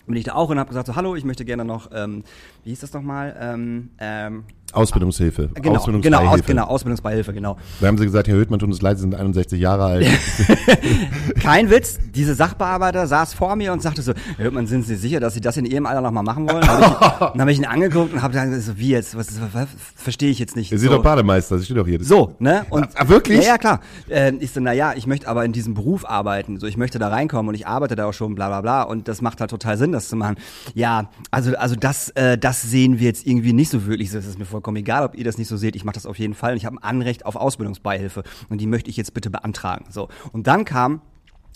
Bin ich da auch und habe gesagt, so, hallo, ich möchte gerne noch, ähm, wie hieß das nochmal? Ähm, ähm, Ausbildungshilfe. genau, genau, aus, Ausbildungsbeihilfe. genau, Ausbildungsbeihilfe, genau. Da haben sie gesagt, Herr Höhtmann, tut uns leid, Sie sind 61 Jahre alt. *laughs* Kein Witz, diese Sachbearbeiter saß vor mir und sagte so, Herr Hörtmann, sind Sie sicher, dass Sie das in Ihrem Alter nochmal machen wollen? Hab ich, *laughs* dann habe ich ihn angeguckt und habe gesagt, so, wie jetzt, was, was verstehe ich jetzt nicht. Sie sind so. doch Bademeister, das steht doch hier. So, ne? Und Ah, wirklich? Ja, ja, klar. Äh, ich so, na ja, ich möchte aber in diesem Beruf arbeiten. So, ich möchte da reinkommen und ich arbeite da auch schon, bla bla bla. Und das macht halt total Sinn, das zu machen. Ja, also, also das, äh, das sehen wir jetzt irgendwie nicht so wirklich. Das ist mir vollkommen egal, ob ihr das nicht so seht. Ich mache das auf jeden Fall. Und ich habe ein Anrecht auf Ausbildungsbeihilfe. Und die möchte ich jetzt bitte beantragen. So. Und dann kam,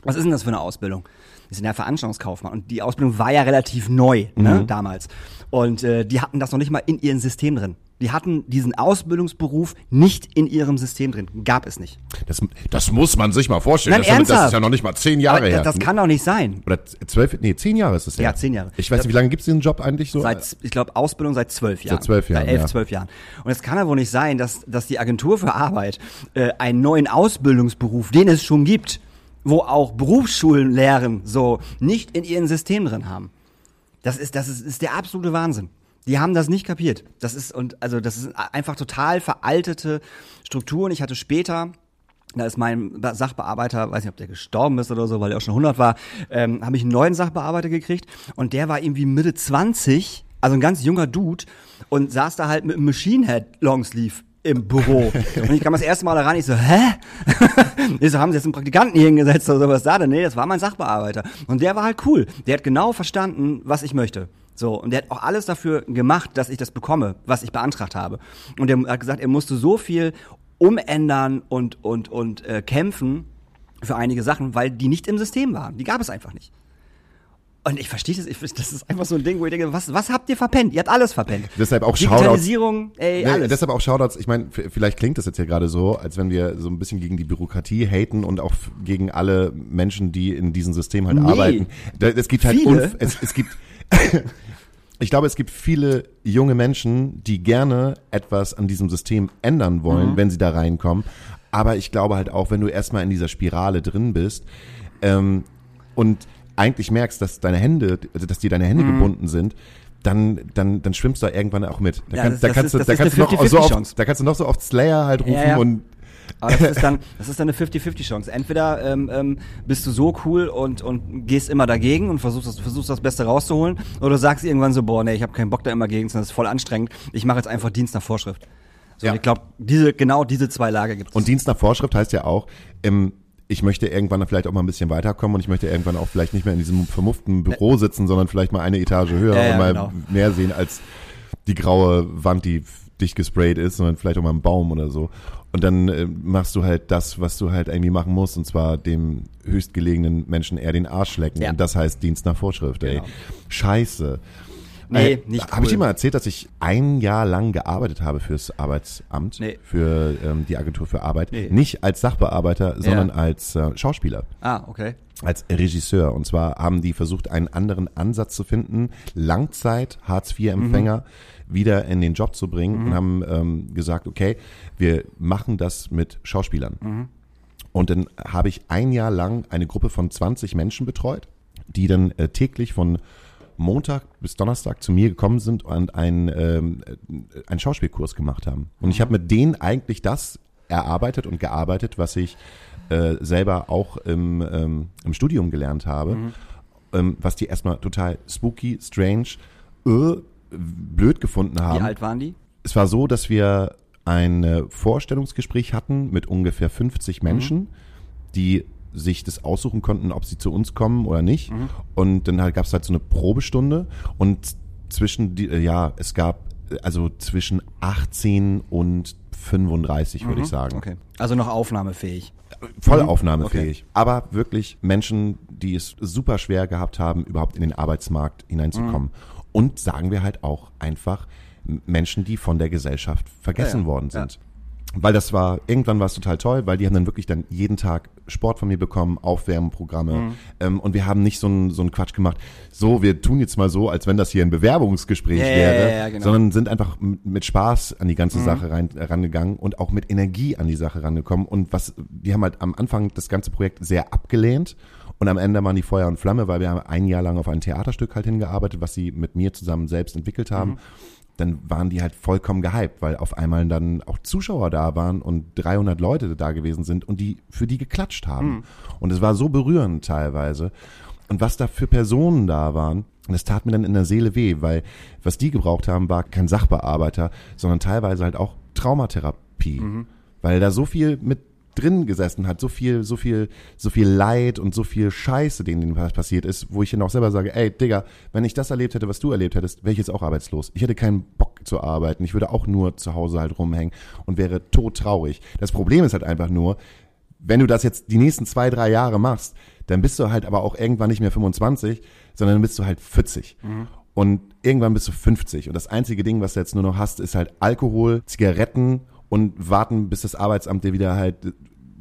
was ist denn das für eine Ausbildung? Wir sind ja Veranstaltungskaufmann und die Ausbildung war ja relativ neu, ne, damals. Und äh, die hatten das noch nicht mal in ihrem System drin. Die hatten diesen Ausbildungsberuf nicht in ihrem System drin. Gab es nicht. Das, das muss man sich mal vorstellen. Nein, das, ist ja- das ernsthaft? ist ja noch nicht mal zehn Jahre her. das, das kann doch nicht sein. Oder zwölf, nee, zehn Jahre ist es her. Ja, zehn Jahre. Ich weiß nicht, wie lange gibt es diesen Job eigentlich so? Seit, ich glaube, Ausbildung seit zwölf Jahren. zwölf Jahren, Seit elf, ja. zwölf Jahren. Und es kann ja wohl nicht sein, dass, dass die Agentur für Arbeit äh, einen neuen Ausbildungsberuf, den es schon gibt, wo auch Berufsschulen lehren, so nicht in ihrem System drin haben. Das ist, das ist, ist der absolute Wahnsinn. Die haben das nicht kapiert. Das ist, und, also, das ist einfach total veraltete Strukturen. Ich hatte später, da ist mein Be- Sachbearbeiter, weiß nicht, ob der gestorben ist oder so, weil er auch schon 100 war, ähm, habe ich einen neuen Sachbearbeiter gekriegt und der war irgendwie Mitte 20, also ein ganz junger Dude und saß da halt mit einem Machine Head Longsleeve im Büro. *laughs* Und ich kam das erste Mal da rein, ich so, hä? *laughs* ich so, haben sie jetzt einen Praktikanten hier hingesetzt oder sowas da? Nee, das war mein Sachbearbeiter. Und der war halt cool. Der hat genau verstanden, was ich möchte. So, und der hat auch alles dafür gemacht, dass ich das bekomme, was ich beantragt habe. Und er hat gesagt, er musste so viel umändern und, und, und äh, kämpfen für einige Sachen, weil die nicht im System waren. Die gab es einfach nicht. Und ich verstehe das, ich, das ist einfach so ein Ding, wo ich denke, was, was habt ihr verpennt? Ihr habt alles verpennt. Deshalb auch Shoutouts. Digitalisierung, ey, alles. deshalb auch Shoutouts, ich meine, vielleicht klingt das jetzt ja gerade so, als wenn wir so ein bisschen gegen die Bürokratie haten und auch gegen alle Menschen, die in diesem System halt Nee. arbeiten. Es gibt halt Viele. es, es gibt *laughs* Ich glaube, es gibt viele junge Menschen, die gerne etwas an diesem System ändern Mhm. wollen, wenn sie da reinkommen. Aber ich glaube halt auch, wenn du erstmal in dieser Spirale drin bist ähm, und eigentlich merkst, dass deine Hände, also dass dir deine Hände gebunden sind, dann, dann, dann schwimmst du da irgendwann auch mit. Da, Ja, kann, das- da das kannst ist- du, das da ist kannst du eine noch so 50-50 oft, da kannst du noch so oft Slayer halt rufen Ja, ja. und Aber das ist dann, das ist dann eine 50-50-Chance. Entweder ähm, ähm, bist du so cool und, und gehst immer dagegen und versuchst das, versuchst das Beste rauszuholen, oder du sagst irgendwann so, boah, nee, ich habe keinen Bock da immer gegen, das ist voll anstrengend. Ich mache jetzt einfach Dienst nach Vorschrift. So, Ja. und ich glaube, diese, genau diese zwei Lager gibt es. Und Dienst nach Vorschrift heißt ja auch, ähm, ich möchte irgendwann vielleicht auch mal ein bisschen weiterkommen und ich möchte irgendwann auch vielleicht nicht mehr in diesem vermufften Büro sitzen, sondern vielleicht mal eine Etage höher Ja, ja, und mal genau. mehr sehen als die graue Wand, die dicht gesprayt ist, sondern vielleicht auch mal einen Baum oder so. Und dann äh, machst du halt das, was du halt irgendwie machen musst, und zwar dem höchstgelegenen Menschen eher den Arsch lecken. Ja. Und das heißt Dienst nach Vorschrift, ey. Genau. Scheiße. Nee, Äh, nicht Habe ich cool. dir mal erzählt, dass ich ein Jahr lang gearbeitet habe fürs Arbeitsamt, Nee. für ähm, die Agentur für Arbeit. Nee. Nicht als Sachbearbeiter, sondern Ja. als äh, Schauspieler, Ah, okay. als Regisseur. Und zwar haben die versucht, einen anderen Ansatz zu finden, Langzeit Hartz-IV-Empfänger wieder in den Job zu bringen und haben ähm, gesagt, okay, wir machen das mit Schauspielern. Und dann habe ich ein Jahr lang eine Gruppe von 20 Menschen betreut, die dann äh, täglich von Montag bis Donnerstag zu mir gekommen sind und einen, ähm, äh, einen Schauspielkurs gemacht haben. Und ich habe mit denen eigentlich das erarbeitet und gearbeitet, was ich äh, selber auch im, ähm, im Studium gelernt habe, ähm, was die erstmal total spooky, strange, äh, blöd gefunden Wie haben. alt waren die? Es war so, dass wir ein äh, Vorstellungsgespräch hatten mit ungefähr 50 Menschen, die sich das aussuchen konnten, ob sie zu uns kommen oder nicht. Und dann halt, gab es halt so eine Probestunde und zwischen die, äh, ja, es gab äh, also zwischen 18 und 35, würde ich sagen. Okay. Also noch aufnahmefähig. Voll aufnahmefähig. Aber wirklich Menschen, die es super schwer gehabt haben, überhaupt in den Arbeitsmarkt hineinzukommen. Und sagen wir halt auch einfach Menschen, die von der Gesellschaft vergessen Ja, ja. worden sind. Weil das war, irgendwann war es total toll, weil die haben dann wirklich dann jeden Tag Sport von mir bekommen, Aufwärmprogramme. Mhm. Ähm, und wir haben nicht so einen so einen Quatsch gemacht, so, wir tun jetzt mal so, als wenn das hier ein Bewerbungsgespräch ja, wäre, ja, genau. sondern sind einfach mit Spaß an die ganze Mhm. Sache rein, äh, rangegangen und auch mit Energie an die Sache rangekommen. Und was, die haben halt am Anfang das ganze Projekt sehr abgelehnt und am Ende waren die Feuer und Flamme, weil wir haben ein Jahr lang auf ein Theaterstück halt hingearbeitet, was sie mit mir zusammen selbst entwickelt haben. Mhm. Dann waren die halt vollkommen gehypt, weil auf einmal dann auch Zuschauer da waren und 300 Leute da gewesen sind und die für die geklatscht haben. Mhm. Und es war so berührend teilweise. Und was da für Personen da waren, das tat mir dann in der Seele weh, weil was die gebraucht haben, war kein Sachbearbeiter, sondern teilweise halt auch Traumatherapie. Weil da so viel mit drin gesessen hat, so viel, so viel, so viel Leid und so viel Scheiße, denen passiert ist, wo ich dann auch selber sage, ey, Digga, wenn ich das erlebt hätte, was du erlebt hättest, wäre ich jetzt auch arbeitslos. Ich hätte keinen Bock zu arbeiten. Ich würde auch nur zu Hause halt rumhängen und wäre todtraurig. Das Problem ist halt einfach nur, wenn du das jetzt die nächsten zwei, drei Jahre machst, dann bist du halt aber auch irgendwann nicht mehr 25, sondern dann bist du halt 40. Und irgendwann bist du 50. Und das einzige Ding, was du jetzt nur noch hast, ist halt Alkohol, Zigaretten und warten, bis das Arbeitsamt dir wieder halt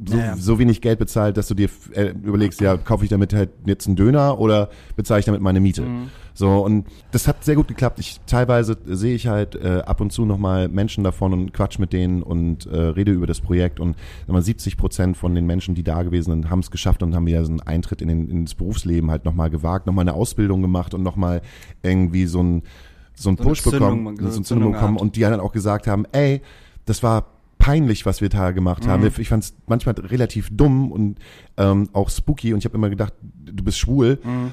so, Ja, ja. so wenig Geld bezahlt, dass du dir äh, überlegst, ja, kaufe ich damit halt jetzt einen Döner oder bezahle ich damit meine Miete? So, und das hat sehr gut geklappt. Ich teilweise sehe ich halt äh, ab und zu nochmal Menschen davon und quatsch mit denen und äh, rede über das Projekt und mal, 70 Prozent von den Menschen, die da gewesen sind, haben es geschafft und haben wieder so einen Eintritt in den, ins Berufsleben halt nochmal gewagt, nochmal eine Ausbildung gemacht und nochmal irgendwie so ein so einen So Push Zündung, bekommen, so eine Zündung bekommen und die dann auch gesagt haben, ey, das war peinlich, was wir da gemacht haben. Mhm. Ich fand es manchmal relativ dumm und ähm, auch spooky und ich habe immer gedacht, du bist schwul Mhm.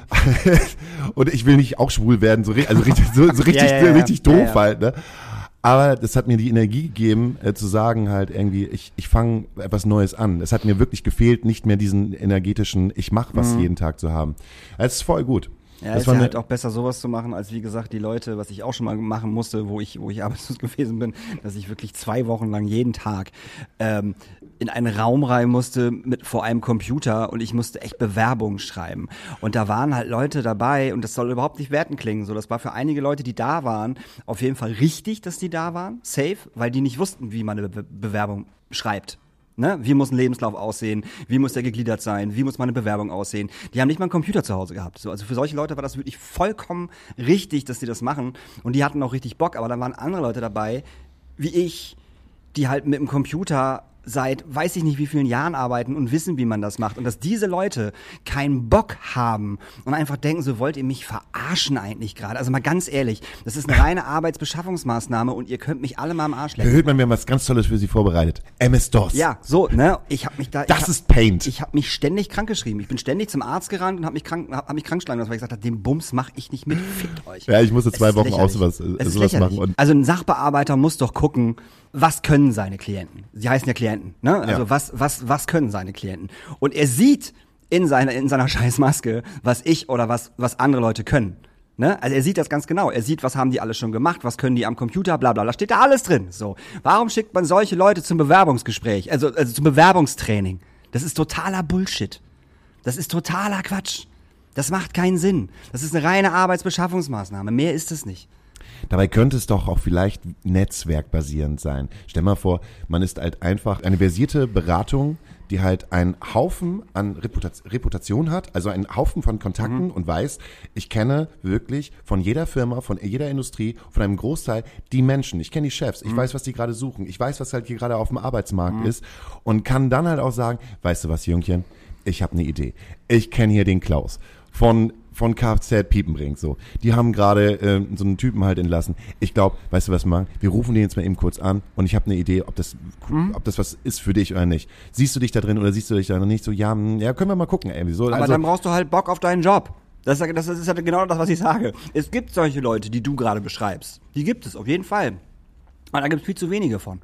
*laughs* und ich will nicht auch schwul werden, so, also richtig, so, so *laughs* richtig, Ja, ja, richtig doof halt. Ne? Aber das hat mir die Energie gegeben, äh, zu sagen halt irgendwie, ich, ich fange etwas Neues an. Es hat mir wirklich gefehlt, nicht mehr diesen energetischen, ich mach was Mhm. jeden Tag zu haben. Es ist voll gut. Ja, das ist war ja halt auch besser sowas zu machen, als wie gesagt die Leute, was ich auch schon mal machen musste, wo ich, wo ich *laughs* arbeitslos gewesen bin, dass ich wirklich zwei Wochen lang jeden Tag ähm, in einen Raum rein musste mit vor einem Computer und ich musste echt Bewerbungen schreiben. Und da waren halt Leute dabei und das soll überhaupt nicht werten klingen. So, das war für einige Leute, die da waren, auf jeden Fall richtig, dass die da waren, safe, weil die nicht wussten, wie man eine Be Bewerbung schreibt. Ne? Wie muss ein Lebenslauf aussehen? Wie muss der gegliedert sein? Wie muss meine Bewerbung aussehen? Die haben nicht mal einen Computer zu Hause gehabt. So, also für solche Leute war das wirklich vollkommen richtig, dass die das machen. Und die hatten auch richtig Bock. Aber dann waren andere Leute dabei, wie ich, die halt mit dem Computer seit weiß ich nicht wie vielen Jahren arbeiten und wissen, wie man das macht. Und dass diese Leute keinen Bock haben und einfach denken, so wollt ihr mich verarschen eigentlich gerade. Also mal ganz ehrlich, das ist eine reine Arbeitsbeschaffungsmaßnahme und ihr könnt mich alle mal am Arsch lecken. Herr Hüttmann, wir haben was ganz Tolles für Sie vorbereitet. MS-DOS. Ja, so, ne? Ich habe mich da. Das hab, ist Paint. Ich habe mich ständig krank geschrieben. Ich bin ständig zum Arzt gerannt und habe mich krank, hab, hab mich krank geschlagen, lassen, weil ich gesagt habe, den Bums mache ich nicht mit. Fickt euch. Ja, ich musste zwei Wochen auch sowas, äh, sowas machen. Also ein Sachbearbeiter muss doch gucken, was können seine Klienten. Sie heißen ja Klienten, ne? Also Ja. was, was, was können seine Klienten? Und er sieht in seiner, in seiner *laughs* scheiß Maske, was ich oder was, was andere Leute können. Ne? Also er sieht das ganz genau. Er sieht, was haben die alles schon gemacht, was können die am Computer, bla bla bla. Steht da alles drin. So. Warum schickt man solche Leute zum Bewerbungsgespräch, also, also zum Bewerbungstraining? Das ist totaler Bullshit. Das ist totaler Quatsch. Das macht keinen Sinn. Das ist eine reine Arbeitsbeschaffungsmaßnahme. Mehr ist es nicht. Dabei könnte es doch auch vielleicht netzwerkbasierend sein. Stell mal vor, man ist halt einfach eine versierte Beratung, die halt einen Haufen an Reputat Reputation hat, also einen Haufen von Kontakten und weiß, ich kenne wirklich von jeder Firma, von jeder Industrie, von einem Großteil die Menschen. Ich kenne die Chefs, ich weiß, was die gerade suchen, ich weiß, was halt hier gerade auf dem Arbeitsmarkt ist und kann dann halt auch sagen, weißt du was, Jüngchen, ich habe eine Idee. Ich kenne hier den Klaus von von Kfz Piepenbrink so. Die haben gerade ähm, so einen Typen halt entlassen. Ich glaube, weißt du was machen? Wir rufen den jetzt mal eben kurz an und ich habe eine Idee, ob das Mhm. ob das was ist für dich oder nicht. Siehst du dich da drin oder siehst du dich da noch nicht? So ja, hm, ja, können wir mal gucken, ey. So, Aber also, dann brauchst du halt Bock auf deinen Job. Das das ist ja genau das, was ich sage. Es gibt solche Leute, die du gerade beschreibst. Die gibt es, auf jeden Fall. Aber da gibt es viel zu wenige von.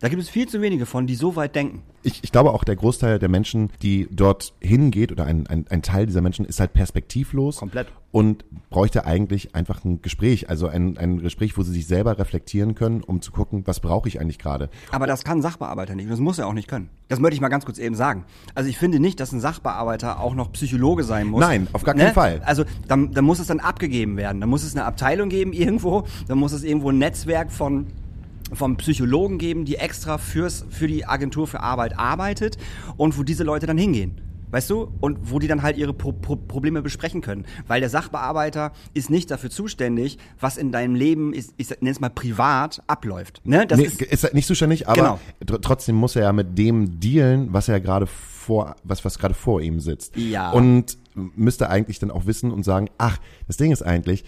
Da gibt es viel zu wenige von, die so weit denken. ich, ich glaube auch der Großteil der Menschen, die dort hingeht oder ein, ein, ein Teil dieser Menschen ist halt perspektivlos. Komplett. Und bräuchte eigentlich einfach ein Gespräch, also ein, ein Gespräch, wo sie sich selber reflektieren können, um zu gucken, was brauche ich eigentlich gerade. Aber das kann ein Sachbearbeiter nicht. und Das muss er auch nicht können. Das möchte ich mal ganz kurz eben sagen. Also ich finde nicht, dass ein Sachbearbeiter auch noch Psychologe sein muss. Nein, auf gar keinen Fall. Also dann, dann muss es dann abgegeben werden. Dann muss es eine Abteilung geben irgendwo. Dann muss es irgendwo ein Netzwerk von von Psychologen geben, die extra fürs, für die Agentur für Arbeit arbeitet und wo diese Leute dann hingehen. Weißt du? Und wo die dann halt ihre Pro Pro Probleme besprechen können. Weil der Sachbearbeiter ist nicht dafür zuständig, was in deinem Leben, ist, ich nenne es mal privat, abläuft. Ne? Das nee, ist, ist halt nicht zuständig, aber Genau. tr trotzdem muss er ja mit dem dealen, was er gerade vor, was, was gerade vor ihm sitzt. Ja. Und müsste eigentlich dann auch wissen und sagen, ach, das Ding ist eigentlich, ich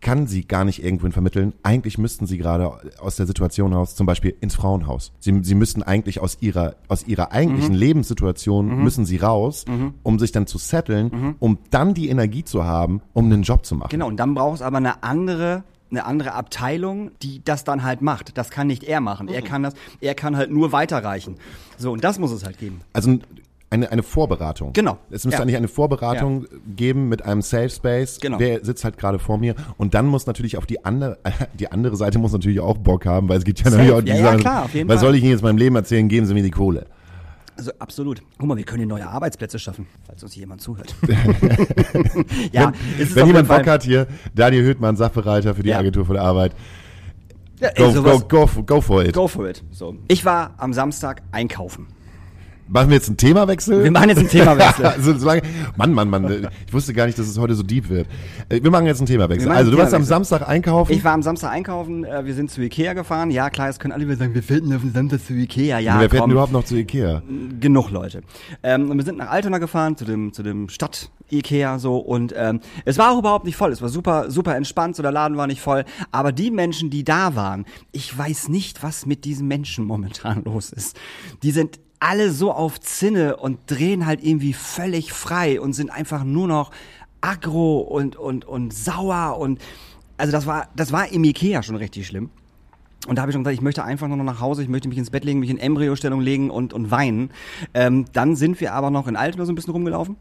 kann sie gar nicht irgendwohin vermitteln. Eigentlich müssten sie gerade aus der Situation heraus, zum Beispiel ins Frauenhaus. Sie, sie müssten eigentlich aus ihrer, aus ihrer eigentlichen Mhm. Lebenssituation müssen sie raus, um sich dann zu setteln, um dann die Energie zu haben, um einen Job zu machen. Genau, und dann braucht es aber eine andere eine andere Abteilung, die das dann halt macht. Das kann nicht er machen. Mhm. Er kann das, er kann halt nur weiterreichen. So, und das muss es halt geben. Also eine, eine Vorberatung. Genau. Es müsste Ja. eigentlich eine Vorberatung geben mit einem Safe Space. Genau. Der sitzt halt gerade vor mir. Und dann muss natürlich auf die andere, *laughs* die andere Seite muss natürlich auch Bock haben, weil es gibt ja Safe. natürlich auch die Ja, ja, sagen, klar, auf jeden was Fall. soll ich Ihnen jetzt in meinem Leben erzählen? Geben Sie mir die Kohle. Also absolut. Guck mal, wir können hier neue Arbeitsplätze schaffen, falls uns jemand zuhört. *laughs* *laughs* ja, Wenn auf jemand Bock hat hier, Daniel Hüttmann, Sachbereiter für die Ja. Agentur für die Arbeit. Ja, Go, ey, sowas- go, go, go for it. Go for it. So. Ich war am Samstag einkaufen. Machen wir jetzt einen Themawechsel? Wir machen jetzt einen Themawechsel. *laughs* also, solange, Mann, Mann, Mann, ich wusste gar nicht, dass es heute so deep wird. Äh, Wir machen jetzt einen Themawechsel. Also, du warst am. Samstag einkaufen. Ich war am Samstag einkaufen, äh, wir sind zu Ikea gefahren. Ja, klar, es können alle wieder sagen, wir fährten auf den Samstag zu Ikea. Ja, Wer fährt denn überhaupt noch zu Ikea? genug Leute. Ähm, und wir sind nach Altona gefahren, zu dem, zu dem Stadt Ikea so und ähm, es war auch überhaupt nicht voll. Es war super, super entspannt, so der Laden war nicht voll. Aber die Menschen, die da waren, ich weiß nicht, was mit diesen Menschen momentan *laughs* los ist. Die sind alle so auf Zinne und drehen halt irgendwie völlig frei und sind einfach nur noch aggro und, und, und sauer und also das war, das war im Ikea schon richtig schlimm. Und da habe ich schon gesagt, ich möchte einfach nur noch nach Hause, ich möchte mich ins Bett legen, mich in Embryostellung legen und, und weinen. Ähm, dann sind wir aber noch in Altona so ein bisschen rumgelaufen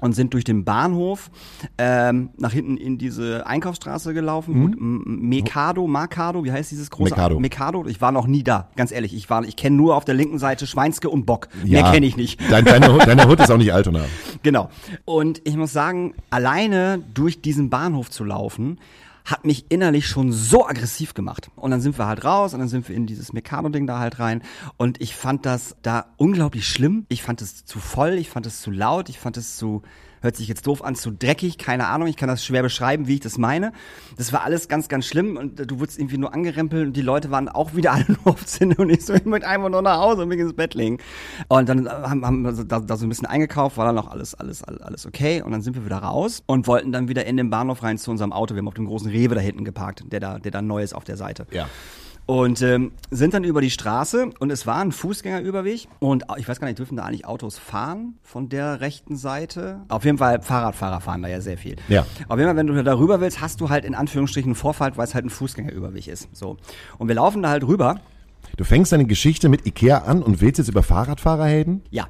und sind durch den Bahnhof ähm, nach hinten in diese Einkaufsstraße gelaufen. Gut, M- Mekado, Makado, wie heißt dieses große? Mekado. Mekado. Ich war noch nie da, ganz ehrlich. Ich war, ich kenne nur auf der linken Seite Schweinske und Bock. Mehr kenne ich nicht. Dein, deine, Hut- deine Hut ist auch nicht Altona. *laughs* Genau. Und ich muss sagen, alleine durch diesen Bahnhof zu laufen, hat mich innerlich schon so aggressiv gemacht. Und dann sind wir halt raus und dann sind wir in dieses Meccano-Ding da halt rein. Und ich fand das da unglaublich schlimm. Ich fand es zu voll, ich fand es zu laut, ich fand es zu, hört sich jetzt doof an, zu dreckig, keine Ahnung, ich kann das schwer beschreiben, wie ich das meine. Das war alles ganz, ganz schlimm und du wurdest irgendwie nur angerempelt und die Leute waren auch wieder *laughs* alle nur auf Zinne und ich so, ich einfach nur nach Hause und mich ins Bett legen. Und dann haben, haben wir da, da so ein bisschen eingekauft, war dann auch alles, alles, alles okay und dann sind wir wieder raus und wollten dann wieder in den Bahnhof rein zu unserem Auto. Wir haben auf dem großen Rewe da hinten geparkt, der da, der da neu ist auf der Seite. Ja. Und ähm, sind dann über die Straße und es war ein Fußgängerüberweg und ich weiß gar nicht, dürfen da eigentlich Autos fahren von der rechten Seite? Auf jeden Fall Fahrradfahrer fahren da ja sehr viel. Ja. Auf jeden Fall, wenn du da rüber willst, hast du halt in Anführungsstrichen einen Vorfahrt, weil es halt ein Fußgängerüberweg ist. So. Und wir laufen da halt rüber. Du fängst deine Geschichte mit Ikea an und willst jetzt über Fahrradfahrer reden? Ja.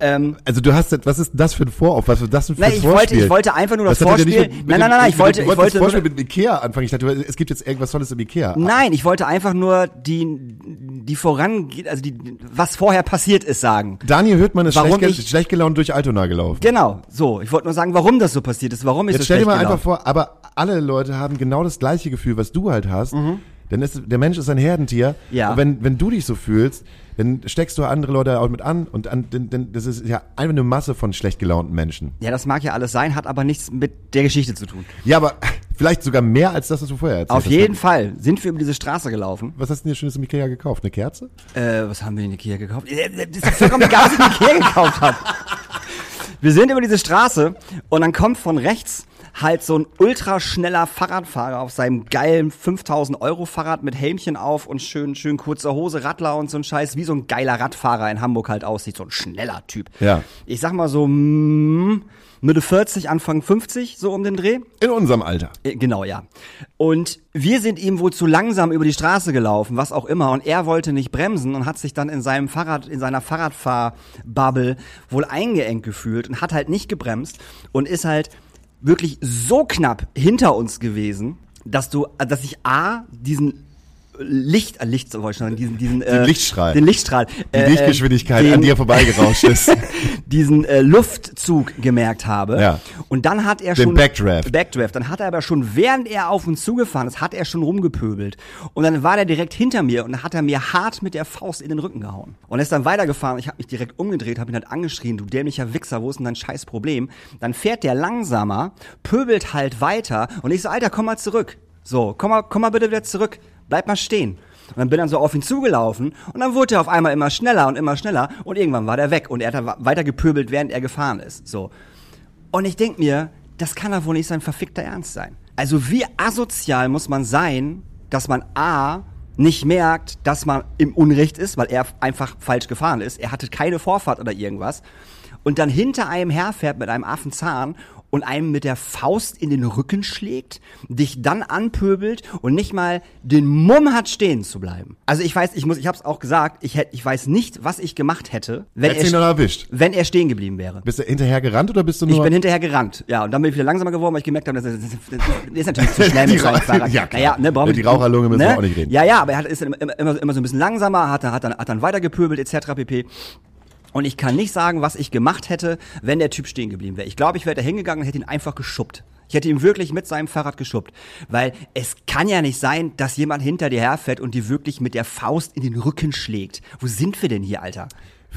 Ähm, Also du hast, was ist das für ein Vorauf? Was ist das für ein Nein, ich wollte, ich wollte einfach nur das Was Vorspiel. nicht mit Nein, nein, nein, nein, ich mit- wollte, ich wollte das Vorspiel mit Ikea anfangen. Ich dachte, es gibt jetzt irgendwas Tolles im Ikea. Nein, ich wollte einfach nur die, die vorangeht, also die, was vorher passiert ist, sagen. Daniel Hürtmann ist Warum schlecht, ich- schlecht gelaunt durch Altona gelaufen. Genau, so. Ich wollte nur sagen, warum das so passiert ist, warum ich Jetzt so stell dir mal einfach gelaunt. vor, aber alle Leute haben genau das gleiche Gefühl, was du halt hast. Denn ist, der Mensch ist ein Herdentier. Mhm. Ja. Und wenn, wenn du dich so fühlst, dann steckst du andere Leute auch mit an. Und an, denn, denn das ist ja einfach eine Masse von schlecht gelaunten Menschen. Ja, das mag ja alles sein, hat aber nichts mit der Geschichte zu tun. Ja, aber vielleicht sogar mehr als das, was du vorher erzählt Auf hast. jeden Fall sind wir über diese Straße gelaufen. Was hast du denn hier schönes im Ikea gekauft? Eine Kerze? Äh, was haben wir in Ikea gekauft? Äh, Das ist vollkommen egal, was ich in Ikea gekauft habe. Wir sind über diese Straße und dann kommt von rechts halt so ein ultraschneller Fahrradfahrer auf seinem geilen 5000 Euro Fahrrad mit Helmchen auf und schön, schön kurzer Hose, Radler und so ein Scheiß, wie so ein geiler Radfahrer in Hamburg halt aussieht, so ein schneller Typ. Ja. Ich sag mal so, mm, Mitte 40, Anfang 50, so um den Dreh. In unserem Alter. Äh, Genau, ja. Und wir sind ihm wohl zu langsam über die Straße gelaufen, was auch immer. Und er wollte nicht bremsen und hat sich dann in seinem Fahrrad, in seiner Fahrradfahrbubble wohl eingeengt gefühlt und hat halt nicht gebremst und ist halt wirklich so knapp hinter uns gewesen, dass du, dass ich A, diesen Licht, äh, Licht, wollte ich schon sagen, diesen, diesen, äh, Lichtstrahl. den Lichtstrahl, Die äh, Lichtgeschwindigkeit den- an dir vorbeigerauscht ist. *laughs* diesen äh, Luftzug gemerkt habe. Ja. Und dann hat er Den schon Backdraft. Backdraft. Dann hat er aber schon, während er auf uns zugefahren ist, hat er schon rumgepöbelt. Und dann war der direkt hinter mir und dann hat er mir hart mit der Faust in den Rücken gehauen. Und er ist dann weitergefahren. Ich habe mich direkt umgedreht, habe ihn halt angeschrien, du dämlicher Wichser, wo ist denn dein scheiß Problem? Dann fährt der langsamer, pöbelt halt weiter und ich so, Alter, komm mal zurück. So, komm mal, komm mal bitte wieder zurück. Bleib mal stehen. Und dann bin dann so auf ihn zugelaufen und dann wurde er auf einmal immer schneller und immer schneller und irgendwann war der weg und er hat weiter gepöbelt, während er gefahren ist. So. Und ich denk mir, das kann doch wohl nicht sein verfickter Ernst sein. Also wie asozial muss man sein, dass man A nicht merkt, dass man im Unrecht ist, weil er einfach falsch gefahren ist. Er hatte keine Vorfahrt oder irgendwas. Und dann hinter einem herfährt mit einem Affenzahn und einem mit der Faust in den Rücken schlägt, dich dann anpöbelt und nicht mal den Mumm hat stehen zu bleiben. Also ich weiß, ich muss, ich hab's auch gesagt, ich hätte, ich weiß nicht, was ich gemacht hätte, wenn Hättest er, erwischt. wenn er stehen geblieben wäre. Bist du hinterher gerannt oder bist du nur... Ich bin hinterher gerannt, ja, und dann bin ich wieder langsamer geworden, weil ich gemerkt habe, das ist, das ist natürlich zu schnell *laughs* mit Fahrrad. ja, klar. Naja, ne, brauchen Ja, die Raucherlunge müssen wir auch nicht reden. Ja, ja, aber er ist immer, immer, immer so ein bisschen langsamer, hat, dann- hat, dann, hat dann weitergepöbelt etc. pp. Und ich kann nicht sagen, was ich gemacht hätte, wenn der Typ stehen geblieben wäre. Ich glaube, ich wäre da hingegangen und hätte ihn einfach geschubbt. Ich hätte ihn wirklich mit seinem Fahrrad geschubbt. Weil es kann ja nicht sein, dass jemand hinter dir herfährt und die wirklich mit der Faust in den Rücken schlägt. Wo sind wir denn hier, Alter?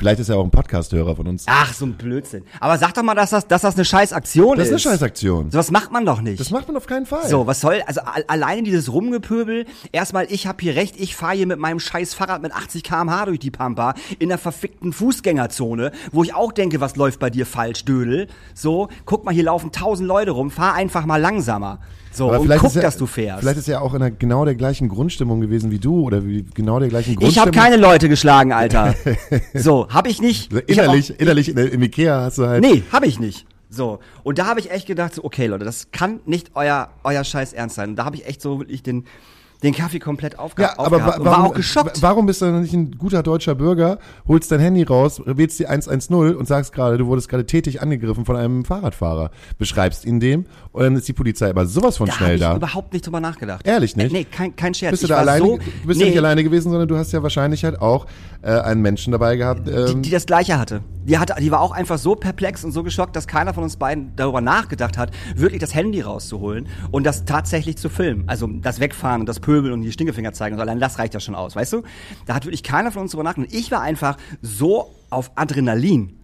Vielleicht ist er auch ein Podcast-Hörer von uns. Ach, so ein Blödsinn. Aber sag doch mal, dass das, dass das eine scheiß Aktion Das ist. ist eine Scheißaktion. So was macht man doch nicht. Das macht man auf keinen Fall. so, was soll, also alleine dieses Rumgepöbel, erstmal, ich hab hier recht, ich fahre hier mit meinem scheiß Fahrrad mit 80 km/h durch die Pampa in der verfickten Fußgängerzone, wo ich auch denke, was läuft bei dir falsch, Dödel. So, guck mal, hier laufen tausend Leute rum, fahr einfach mal langsamer. So, Aber und vielleicht guck, ist er, dass du fährst. Vielleicht ist er auch in der, genau der gleichen Grundstimmung gewesen wie du oder wie genau der gleichen ich Grundstimmung. habe keine Leute geschlagen, Alter. *laughs* so, hab ich nicht. Also Ich auch- Innerlich, innerlich in im Ikea hast du halt. Nee, habe ich nicht. So. Und da habe ich echt gedacht, okay, Leute, das kann nicht euer, euer Scheiß ernst sein. Und da habe ich echt so wirklich den, den Kaffee komplett aufge Ja, aber wa und warum, war auch geschockt. wa- warum bist du dann nicht ein guter deutscher Bürger, holst dein Handy raus, wählst die 110 und sagst gerade, du wurdest gerade tätig angegriffen von einem Fahrradfahrer, beschreibst ihn dem und dann ist die Polizei aber sowas von da schnell ich da. überhaupt nicht drüber nachgedacht. Ehrlich nicht? Äh, nee, kein, kein Scherz. Bist du ich da alleine? so, du bist nee, ja nicht alleine gewesen, sondern du hast ja wahrscheinlich halt auch äh, einen Menschen dabei gehabt. die, Ähm, die das Gleiche hatte. Die hatte, die war auch einfach so perplex und so geschockt, dass keiner von uns beiden darüber nachgedacht hat, wirklich das Handy rauszuholen und das tatsächlich zu filmen. Also das Wegfahren und das Pöbeln und die Stinkefinger zeigen. Also allein das reicht ja schon aus, weißt du? Da hat wirklich keiner von uns darüber nachgedacht. Ich war einfach so auf Adrenalin,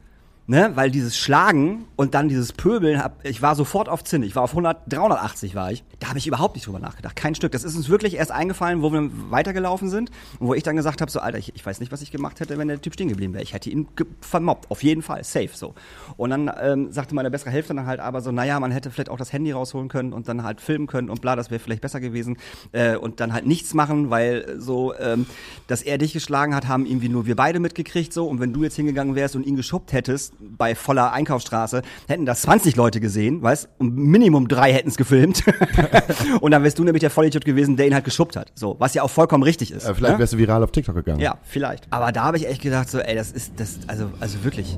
Ne, weil dieses Schlagen und dann dieses Pöbeln, hab, ich war sofort auf Zinn. Ich war auf 100, 380 war ich. Da habe ich überhaupt nicht drüber nachgedacht. Kein Stück. Das ist uns wirklich erst eingefallen, wo wir weitergelaufen sind und wo ich dann gesagt habe, so Alter, ich, ich weiß nicht, was ich gemacht hätte, wenn der Typ stehen geblieben wäre. Ich hätte ihn vermobbt, auf jeden Fall, safe so. Und dann ähm, sagte meine bessere Hälfte dann halt aber so, naja, man hätte vielleicht auch das Handy rausholen können und dann halt filmen können und bla, das wäre vielleicht besser gewesen. Äh, und dann halt nichts machen, weil so, ähm, dass er dich geschlagen hat, haben irgendwie nur wir beide mitgekriegt so. Und wenn du jetzt hingegangen wärst und ihn geschubbt hättest, bei voller Einkaufsstraße, hätten das 20 Leute gesehen, weißt, und Minimum drei hätten es gefilmt. *laughs* und dann wärst du nämlich der Vollidiot gewesen, der ihn halt geschubbt hat. So, was ja auch vollkommen richtig ist. Äh, vielleicht ne? wärst du viral auf TikTok gegangen. Ja, vielleicht. Aber da habe ich echt gedacht, so, ey, das ist, das, also, also wirklich.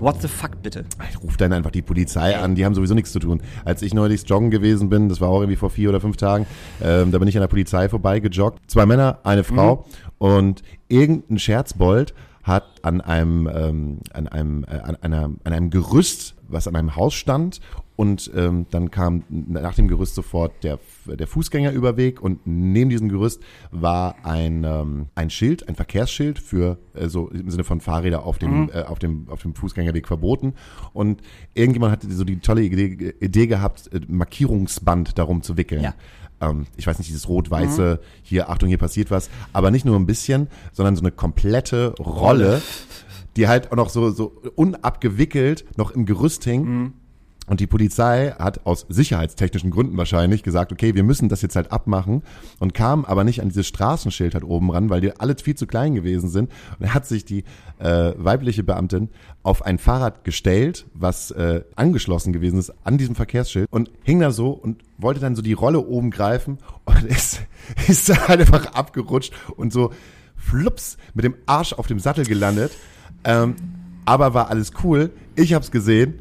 What the fuck, bitte? Ich ruf dann einfach die Polizei an, die haben sowieso nichts zu tun. Als ich neulich joggen gewesen bin, das war auch irgendwie vor vier oder fünf Tagen, ähm, da bin ich an der Polizei vorbeigejoggt. Zwei Männer, eine Frau Mhm. und irgendein Scherzbold hat an einem, ähm, an einem, äh, an, einer, an einem Gerüst, was an einem Haus stand, und ähm, dann kam nach dem Gerüst sofort der, der Fußgängerüberweg und neben diesem Gerüst war ein, ähm, ein Schild, ein Verkehrsschild für äh, so im Sinne von Fahrräder auf dem, äh, auf dem, auf dem Fußgängerweg verboten. Und irgendjemand hatte so die tolle Idee, Idee gehabt, äh, Markierungsband darum zu wickeln. Ja. Ähm, ich weiß nicht, dieses rot-weiße, hier, Achtung, hier passiert was, aber nicht nur ein bisschen, sondern so eine komplette Rolle, die halt auch noch so, so unabgewickelt noch im Gerüst hing. Und die Polizei hat aus sicherheitstechnischen Gründen wahrscheinlich gesagt, okay, wir müssen das jetzt halt abmachen und kam aber nicht an dieses Straßenschild halt oben ran, weil die alle viel zu klein gewesen sind. Und hat sich die äh, weibliche Beamtin auf ein Fahrrad gestellt, was äh, angeschlossen gewesen ist an diesem Verkehrsschild und hing da so und wollte dann so die Rolle oben greifen und *laughs* ist, ist dann halt einfach abgerutscht und so flups mit dem Arsch auf dem Sattel gelandet. Ähm, aber war alles cool. Ich hab's gesehen.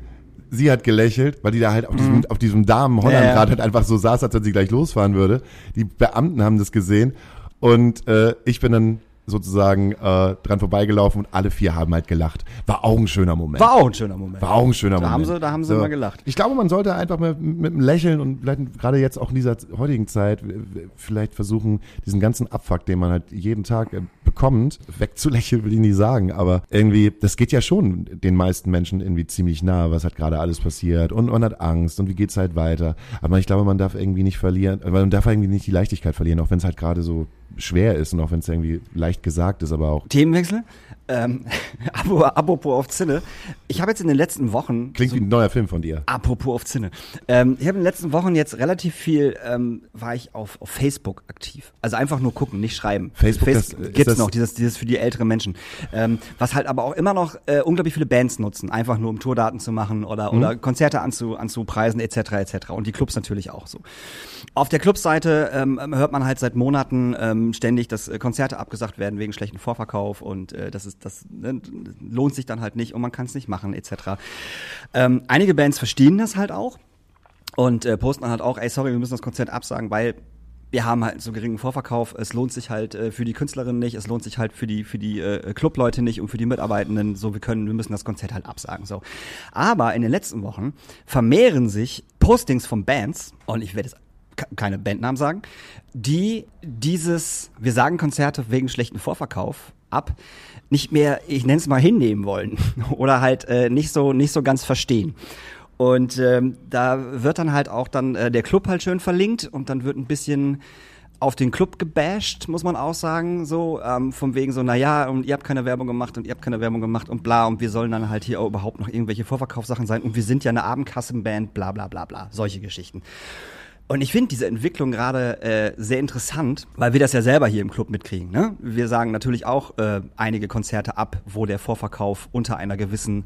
Sie hat gelächelt, weil die da halt auf diesem, auf diesem Damen-Hollandrad Ja, ja. halt einfach so saß, als wenn sie gleich losfahren würde. Die Beamten haben das gesehen und äh, ich bin dann sozusagen äh, dran vorbeigelaufen und alle vier haben halt gelacht. War auch ein schöner Moment. War auch ein schöner Moment. War auch ein schöner Da Moment. haben sie- da haben sie mal gelacht. Ich glaube, man sollte einfach mit, mit einem Lächeln und vielleicht gerade jetzt auch in dieser heutigen Zeit vielleicht versuchen, diesen ganzen Abfuck, den man halt jeden Tag äh, bekommt, wegzulächeln, will ich nicht sagen, aber irgendwie, das geht ja schon den meisten Menschen irgendwie ziemlich nah, was halt gerade alles passiert und man hat Angst und wie geht's halt weiter. Aber ich glaube, man darf irgendwie nicht verlieren, weil man darf irgendwie nicht die Leichtigkeit verlieren, auch wenn es halt gerade so schwer ist und auch wenn es irgendwie leicht gesagt ist, aber auch Themenwechsel. Ähm, apropos auf Zinne. Ich habe jetzt in den letzten Wochen klingt wie ein neuer Film von dir. Apropos auf Zinne. Ähm, ich habe in den letzten Wochen jetzt relativ viel, ähm, war ich auf, auf Facebook aktiv. Also einfach nur gucken, nicht schreiben. Facebook, Face das- ist gibt's das- noch, dieses, dieses für die älteren Menschen. Ähm, was halt aber auch immer noch äh, unglaublich viele Bands nutzen, einfach nur um Tourdaten zu machen oder, Mhm. oder Konzerte anzu, anzupreisen, etc. etc. Und die Clubs natürlich auch so. Auf der Clubseite ähm, hört man halt seit Monaten ähm, ständig, dass äh, Konzerte abgesagt werden wegen schlechten Vorverkauf und äh, das ist das ne, lohnt sich dann halt nicht und man kann es nicht machen etc. Ähm, einige Bands verstehen das halt auch und äh, posten dann halt auch, ey sorry, wir müssen das Konzert absagen, weil wir haben halt so geringen Vorverkauf, es lohnt sich halt äh, für die Künstlerin nicht, es lohnt sich halt für die für die äh, Clubleute nicht und für die Mitarbeitenden, so wir können wir müssen das Konzert halt absagen so. Aber in den letzten Wochen vermehren sich Postings von Bands und ich werde jetzt ke- keine Bandnamen sagen, die dieses wir sagen Konzerte wegen schlechten Vorverkauf ab nicht mehr, ich nenne es mal hinnehmen wollen *laughs* oder halt äh, nicht so nicht so ganz verstehen. Und ähm, da wird dann halt auch dann äh, der Club halt schön verlinkt und dann wird ein bisschen auf den Club gebasht, muss man auch sagen, so ähm, von wegen so, na ja, und ihr habt keine Werbung gemacht und ihr habt keine Werbung gemacht und bla und wir sollen dann halt hier auch überhaupt noch irgendwelche Vorverkaufssachen sein und wir sind ja eine Abendkassenband, bla bla bla bla, solche Geschichten. Und ich finde diese Entwicklung gerade äh, sehr interessant, weil wir das ja selber hier im Club mitkriegen. Ne? Wir sagen natürlich auch äh, einige Konzerte ab, wo der Vorverkauf unter einer gewissen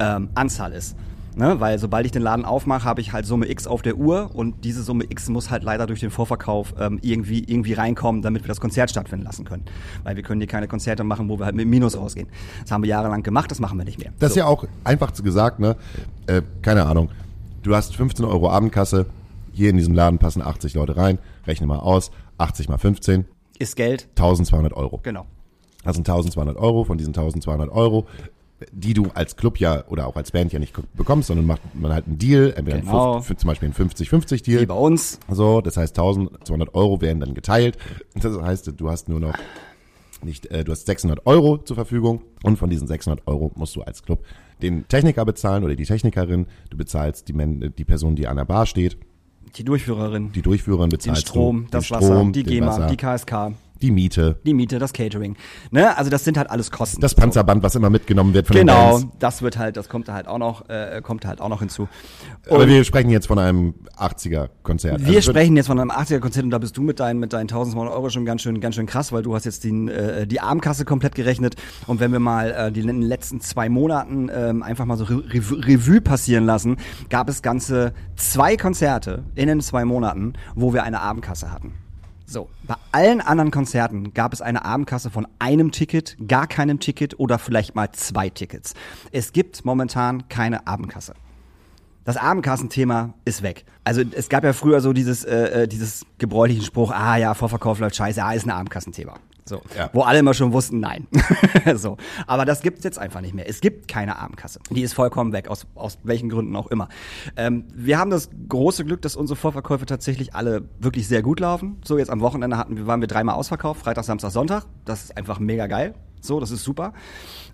ähm, Anzahl ist. Ne? Weil sobald ich den Laden aufmache, habe ich halt Summe X auf der Uhr und diese Summe X muss halt leider durch den Vorverkauf ähm, irgendwie, irgendwie reinkommen, damit wir das Konzert stattfinden lassen können. Weil wir können hier keine Konzerte machen, wo wir halt mit Minus rausgehen. Das haben wir jahrelang gemacht, das machen wir nicht mehr. Das ist So. ja auch einfach zu gesagt, ne? Äh, keine Ahnung. Du hast 15 Euro Abendkasse, hier in diesem Laden passen 80 Leute rein, rechne mal aus, 80 mal 15, Ist Geld, 1200 Euro. genau. Das sind 1200 Euro, von diesen 1200 Euro, die du als Club ja oder auch als Band ja nicht bekommst, sondern macht man halt einen Deal, entweder Genau. ein, fünf- zum Beispiel ein 50-50 Wie bei uns. So, das heißt 1200 Euro werden dann geteilt. Das heißt, du hast nur noch nicht, äh, du hast 600 Euro zur Verfügung und von diesen 600 Euro musst du als Club den Techniker bezahlen oder die Technikerin. Du bezahlst die, Men die Person, die an der Bar steht. Die Durchführerin, Die Durchführerin den bezahlst Strom, das den Wasser, Strom, die den GEMA, Wasser, die KSK, die Miete, die Miete, das Catering. Ne? Also das sind halt alles Kosten. das Panzerband, was immer mitgenommen wird von den Genau, Bands. das wird halt, das kommt da halt auch noch, äh, kommt da halt auch noch hinzu. Aber Und- wir sprechen jetzt von einem 80er-Konzert. Wir Also es wird- sprechen jetzt von einem 80er-Konzert und da bist du mit deinen, mit deinen 1200 Euro schon ganz schön, ganz schön krass, weil du hast jetzt den, äh, die Armkasse komplett gerechnet. Und wenn wir mal äh, die den letzten zwei Monaten ähm, einfach mal so Re Rev- Revue passieren lassen, gab es ganze zwei Konzerte in den zwei Monaten, wo wir eine Abendkasse hatten. So, bei allen anderen Konzerten gab es eine Abendkasse von einem Ticket, gar keinem Ticket oder vielleicht mal zwei Tickets. Es gibt momentan keine Abendkasse. Das Abendkassenthema ist weg. Also es gab ja früher so dieses, äh, äh, dieses gebräuchlichen Spruch, ah ja, Vorverkauf läuft scheiße, ah, ist ein Abendkassenthema. So. Ja. Wo alle immer schon wussten, nein. *laughs* so. Aber das gibt's jetzt einfach nicht mehr. Es gibt keine Abendkasse. Die ist vollkommen weg, aus, aus welchen Gründen auch immer. Ähm, wir haben das große Glück, dass unsere Vorverkäufe tatsächlich alle wirklich sehr gut laufen. So, jetzt am Wochenende hatten waren wir dreimal ausverkauft, Freitag, Samstag, Sonntag. Das ist einfach mega geil. So, das ist super.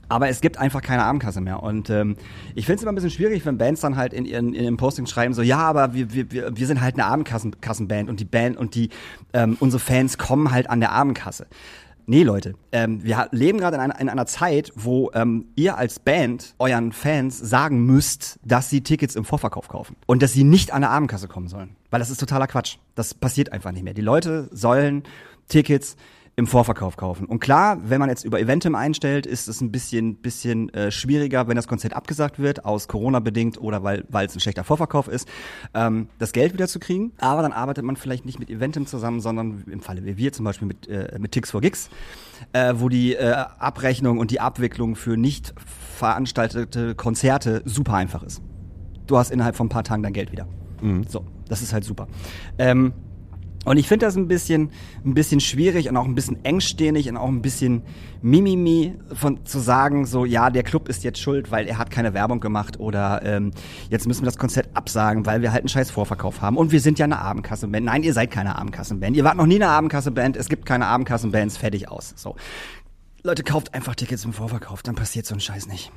Aber es gibt einfach keine Abendkasse mehr. Und ähm, ich finde es immer ein bisschen schwierig, wenn Bands dann halt in ihren in den Postings schreiben, so, ja, aber wir, wir, wir, sind halt eine Abendkassenband und die Band und die ähm, unsere Fans kommen halt an der Abendkasse. Nee, Leute, ähm, wir leben gerade in einer, in einer Zeit, wo ähm, ihr als Band euren Fans sagen müsst, dass sie Tickets im Vorverkauf kaufen und dass sie nicht an der Abendkasse kommen sollen. Weil das ist totaler Quatsch. Das passiert einfach nicht mehr. Die Leute sollen Tickets im Vorverkauf kaufen. Und klar, wenn man jetzt über Eventim einstellt, ist es ein bisschen, bisschen äh, schwieriger, wenn das Konzert abgesagt wird, aus Corona bedingt oder weil weil es ein schlechter Vorverkauf ist, ähm, das Geld wieder zu kriegen. Aber dann arbeitet man vielleicht nicht mit Eventim zusammen, sondern im Falle wie wir zum Beispiel mit, äh, mit Tix for Gigs, äh, wo die äh, Abrechnung und die Abwicklung für nicht veranstaltete Konzerte super einfach ist. Du hast innerhalb von ein paar Tagen dein Geld wieder. So, das ist halt super. Ähm, und ich finde das ein bisschen, ein bisschen schwierig und auch ein bisschen engstirnig und auch ein bisschen Mimimi von zu sagen, so ja, der Club ist jetzt schuld, weil er hat keine Werbung gemacht oder ähm, jetzt müssen wir das Konzert absagen, weil wir halt einen scheiß Vorverkauf haben und wir sind ja eine Abendkassenband. Nein, ihr seid keine Abendkassenband. Ihr wart noch nie eine Abendkassenband. Es gibt keine Abendkassenbands. Fertig aus. So, Leute, kauft einfach Tickets im Vorverkauf, dann passiert so ein Scheiß nicht.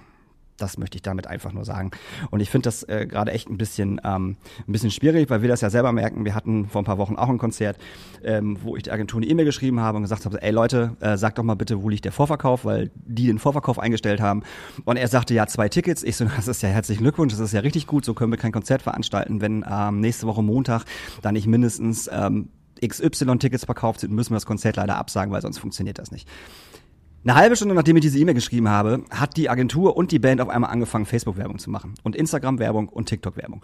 Das möchte ich damit einfach nur sagen. Und ich finde das äh, gerade echt ein bisschen, ähm, ein bisschen schwierig, weil wir das ja selber merken. Wir hatten vor ein paar Wochen auch ein Konzert, ähm, wo ich der Agentur eine E-Mail geschrieben habe und gesagt habe, ey Leute, äh, sagt doch mal bitte, wo liegt der Vorverkauf, weil die den Vorverkauf eingestellt haben. Und er sagte, ja, zwei Tickets. Ich so, *laughs* das ist ja herzlichen Glückwunsch, das ist ja richtig gut, so können wir kein Konzert veranstalten, wenn ähm, nächste Woche Montag da nicht mindestens ähm, XY-Tickets verkauft sind, müssen wir das Konzert leider absagen, weil sonst funktioniert das nicht. Eine halbe Stunde, nachdem ich diese E-Mail geschrieben habe, hat die Agentur und die Band auf einmal angefangen, Facebook-Werbung zu machen. Und Instagram-Werbung und TikTok-Werbung.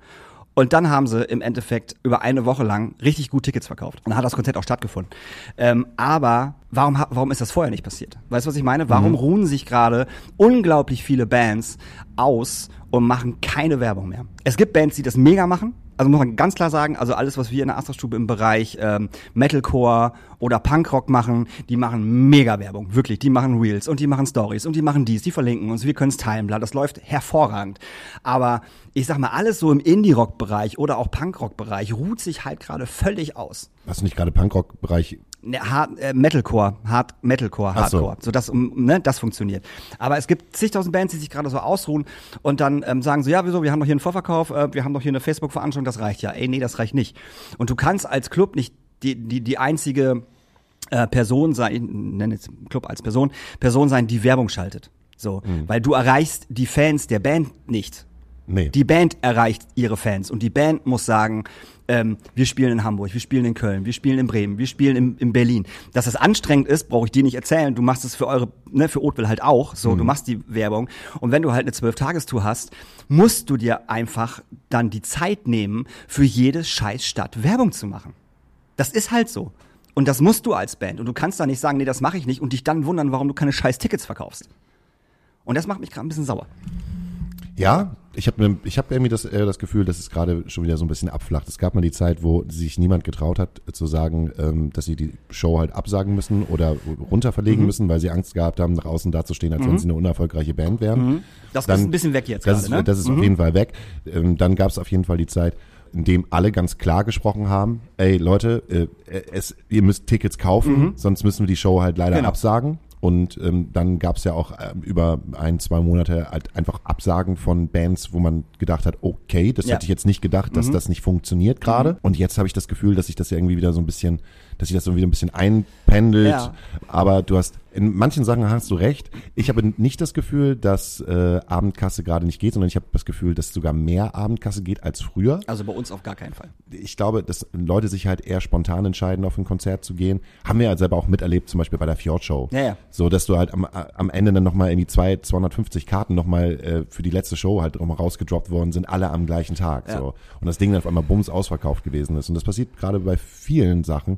Und dann haben sie im Endeffekt über eine Woche lang richtig gut Tickets verkauft. Und dann hat das Konzert auch stattgefunden. Ähm, aber warum, warum ist das vorher nicht passiert? Weißt du, was ich meine? Warum ruhen sich gerade unglaublich viele Bands aus und machen keine Werbung mehr? Es gibt Bands, die das mega machen. Also muss man ganz klar sagen, also alles, was wir in der Astra-Stube im Bereich ähm, Metalcore oder Punkrock machen, die machen mega Werbung, wirklich. Die machen Reels und die machen Stories und die machen dies, die verlinken uns, wir können es teilen, bla, das läuft hervorragend. Aber ich sag mal, alles so im Indie-Rock-Bereich oder auch Punkrock-Bereich ruht sich halt gerade völlig aus. Hast du nicht gerade Punkrock-Bereich? Ne, Hard, äh, Metalcore, Hard, Metalcore, Ach so. Hardcore, so das, ne, das funktioniert. Aber es gibt zigtausend Bands, die sich gerade so ausruhen und dann ähm, sagen so, ja, wieso, wir haben doch hier einen Vorverkauf, äh, wir haben doch hier eine Facebook-Veranstaltung, das reicht ja. Ey, nee, das reicht nicht. Und du kannst als Club nicht die, die, die einzige äh, Person sein, ich nenne jetzt Club als Person, Person sein, die Werbung schaltet. So, weil du erreichst die Fans der Band nicht. Nee. Die Band erreicht ihre Fans und die Band muss sagen, ähm, wir spielen in Hamburg, wir spielen in Köln, wir spielen in Bremen, wir spielen in, in Berlin. Dass es anstrengend ist, brauche ich dir nicht erzählen. Du machst es für eure, ne, für Oatville halt auch. So, du machst die Werbung. Und wenn du halt eine Zwölf-Tagestour hast, musst du dir einfach dann die Zeit nehmen, für jede scheiß Stadt Werbung zu machen. Das ist halt so. Und das musst du als Band. Und du kannst da nicht sagen, nee, das mache ich nicht und dich dann wundern, warum du keine scheiß Tickets verkaufst. Und das macht mich gerade ein bisschen sauer. Ja, ich habe ich hab irgendwie das, äh, das Gefühl, dass es gerade schon wieder so ein bisschen abflacht. Es gab mal die Zeit, wo sich niemand getraut hat, äh, zu sagen, ähm, dass sie die Show halt absagen müssen oder runter verlegen müssen, weil sie Angst gehabt haben, nach außen dazustehen, als wenn sie eine unerfolgreiche Band wären. Das Dann- ist ein bisschen weg jetzt Das, gerade, ist, ne? das ist auf jeden Fall weg. Ähm, dann gab es auf jeden Fall die Zeit, in dem alle ganz klar gesprochen haben, ey Leute, äh, es, ihr müsst Tickets kaufen, sonst müssen wir die Show halt leider Genau. absagen. Und ähm, dann gab es ja auch ähm, über ein, zwei Monate halt einfach Absagen von Bands, wo man gedacht hat, okay, das Ja. hätte ich jetzt nicht gedacht, dass Mhm. das nicht funktioniert gerade. Und jetzt habe ich das Gefühl, dass sich das ja irgendwie wieder so ein bisschen, dass sich das so wieder ein bisschen einpendelt. Ja. Aber du hast, in manchen Sachen hast du recht. Ich habe nicht das Gefühl, dass äh, Abendkasse gerade nicht geht, sondern ich habe das Gefühl, dass sogar mehr Abendkasse geht als früher. Also bei uns auf gar keinen Fall. Ich glaube, dass Leute sich halt eher spontan entscheiden, auf ein Konzert zu gehen. Haben wir ja selber auch miterlebt, zum Beispiel bei der Fjord-Show. Ja, ja. So, dass du halt am, am Ende dann nochmal irgendwie zwei, 250 Karten nochmal äh, für die letzte Show halt nochmal rausgedroppt worden sind, alle am gleichen Tag. Ja. So. Und das Ding dann auf einmal bums ausverkauft gewesen ist. Und das passiert gerade bei vielen Sachen.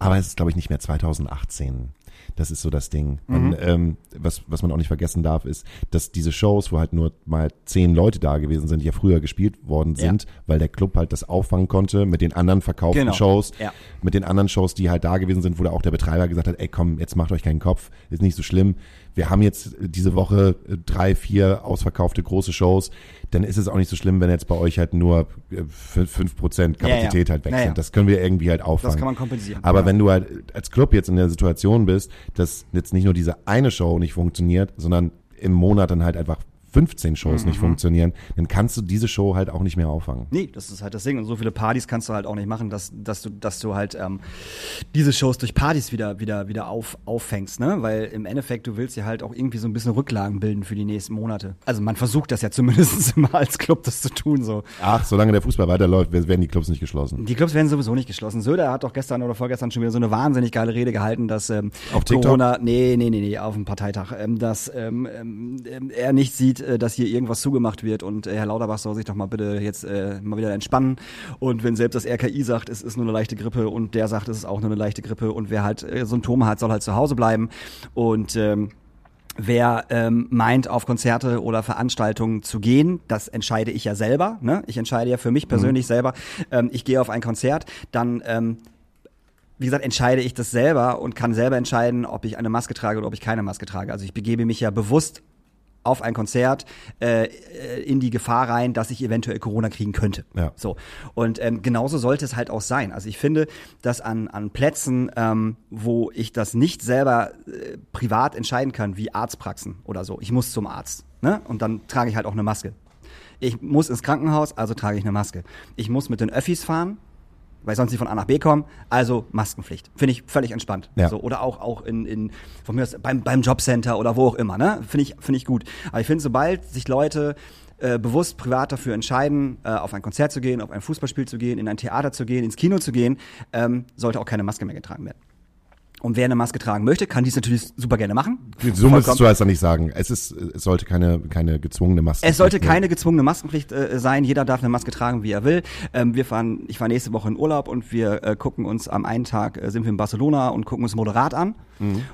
Aber es ist, glaube ich, nicht mehr 2018. Das ist so das Ding. Man, ähm, was, was man auch nicht vergessen darf, ist, dass diese Shows, wo halt nur mal zehn Leute da gewesen sind, die ja früher gespielt worden Ja. sind, weil der Club halt das auffangen konnte mit den anderen verkauften Genau. Shows, Ja. mit den anderen Shows, die halt da gewesen sind, wo da auch der Betreiber gesagt hat, ey komm, jetzt macht euch keinen Kopf, ist nicht so schlimm. Wir haben jetzt diese Woche drei, vier ausverkaufte große Shows, dann ist es auch nicht so schlimm, wenn jetzt bei euch halt nur äh, fünf fünf Prozent Kapazität Ja, ja. halt weg Ja, ja. sind. Das können wir irgendwie halt auffangen. Das kann man kompensieren. Aber Ja. wenn du halt als Club jetzt in der Situation bist, dass jetzt nicht nur diese eine Show nicht funktioniert, sondern im Monat dann halt einfach 15 Shows Mhm. nicht funktionieren, dann kannst du diese Show halt auch nicht mehr auffangen. Nee, das ist halt das Ding. Und so viele Partys kannst du halt auch nicht machen, dass, dass du, dass du halt ähm, diese Shows durch Partys wieder, wieder, wieder auf, auffängst, ne? Weil im Endeffekt, du willst ja halt auch irgendwie so ein bisschen Rücklagen bilden für die nächsten Monate. Also man versucht das ja zumindest *laughs* immer als Club das zu tun, so. Ach, solange der Fußball weiterläuft, werden die Clubs nicht geschlossen. Die Clubs werden sowieso nicht geschlossen. Söder hat doch gestern oder vorgestern schon wieder so eine wahnsinnig geile Rede gehalten, dass ähm, Auf TikTok? Corona, nee, nee, nee, nee, auf dem Parteitag, ähm, dass ähm, ähm, ähm, er nicht sieht, äh, dass hier irgendwas zugemacht wird und äh, Herr Lauterbach soll sich doch mal bitte jetzt äh, mal wieder entspannen. Und wenn selbst das RKI sagt, es ist nur eine leichte Grippe und der sagt, es ist auch nur eine leichte Grippe und wer halt äh, Symptome hat, soll halt zu Hause bleiben und ähm, Wer ähm, meint, auf Konzerte oder Veranstaltungen zu gehen, das entscheide ich ja selber. Ne? Ich entscheide ja für mich persönlich selber. Ähm, ich gehe auf ein Konzert, dann ähm, wie gesagt, entscheide ich das selber und kann selber entscheiden, ob ich eine Maske trage oder ob ich keine Maske trage. Also ich begebe mich ja bewusst auf ein Konzert äh, äh, in die Gefahr rein, dass ich eventuell Corona kriegen könnte. Ja. So und ähm, genauso sollte es halt auch sein. Also ich finde, dass an an Plätzen, ähm, wo ich das nicht selber äh, privat entscheiden kann, wie Arztpraxen oder so, ich muss zum Arzt, ne? Und dann trage ich halt auch eine Maske. Ich muss ins Krankenhaus, also trage ich eine Maske. Ich muss mit den Öffis fahren, weil sonst nicht von A nach B kommen. Also Maskenpflicht. Finde ich völlig entspannt. Ja. So, oder auch, auch in, in von mir aus beim, beim Jobcenter oder wo auch immer. Ne? Finde ich, finde ich gut. Aber ich finde, sobald sich Leute äh, bewusst privat dafür entscheiden, äh, auf ein Konzert zu gehen, auf ein Fußballspiel zu gehen, in ein Theater zu gehen, ins Kino zu gehen, ähm, sollte auch keine Maske mehr getragen werden. Und wer eine Maske tragen möchte, kann dies natürlich super gerne machen. So müsstest du also nicht sagen. Es ist, es sollte keine, keine gezwungene Maske Es sollte keine gezwungene Maskenpflicht äh, sein. Jeder darf eine Maske tragen, wie er will. Ähm, wir fahren, ich fahre nächste Woche in Urlaub und wir äh, gucken uns am einen Tag äh, sind wir in Barcelona und gucken uns Moderat an.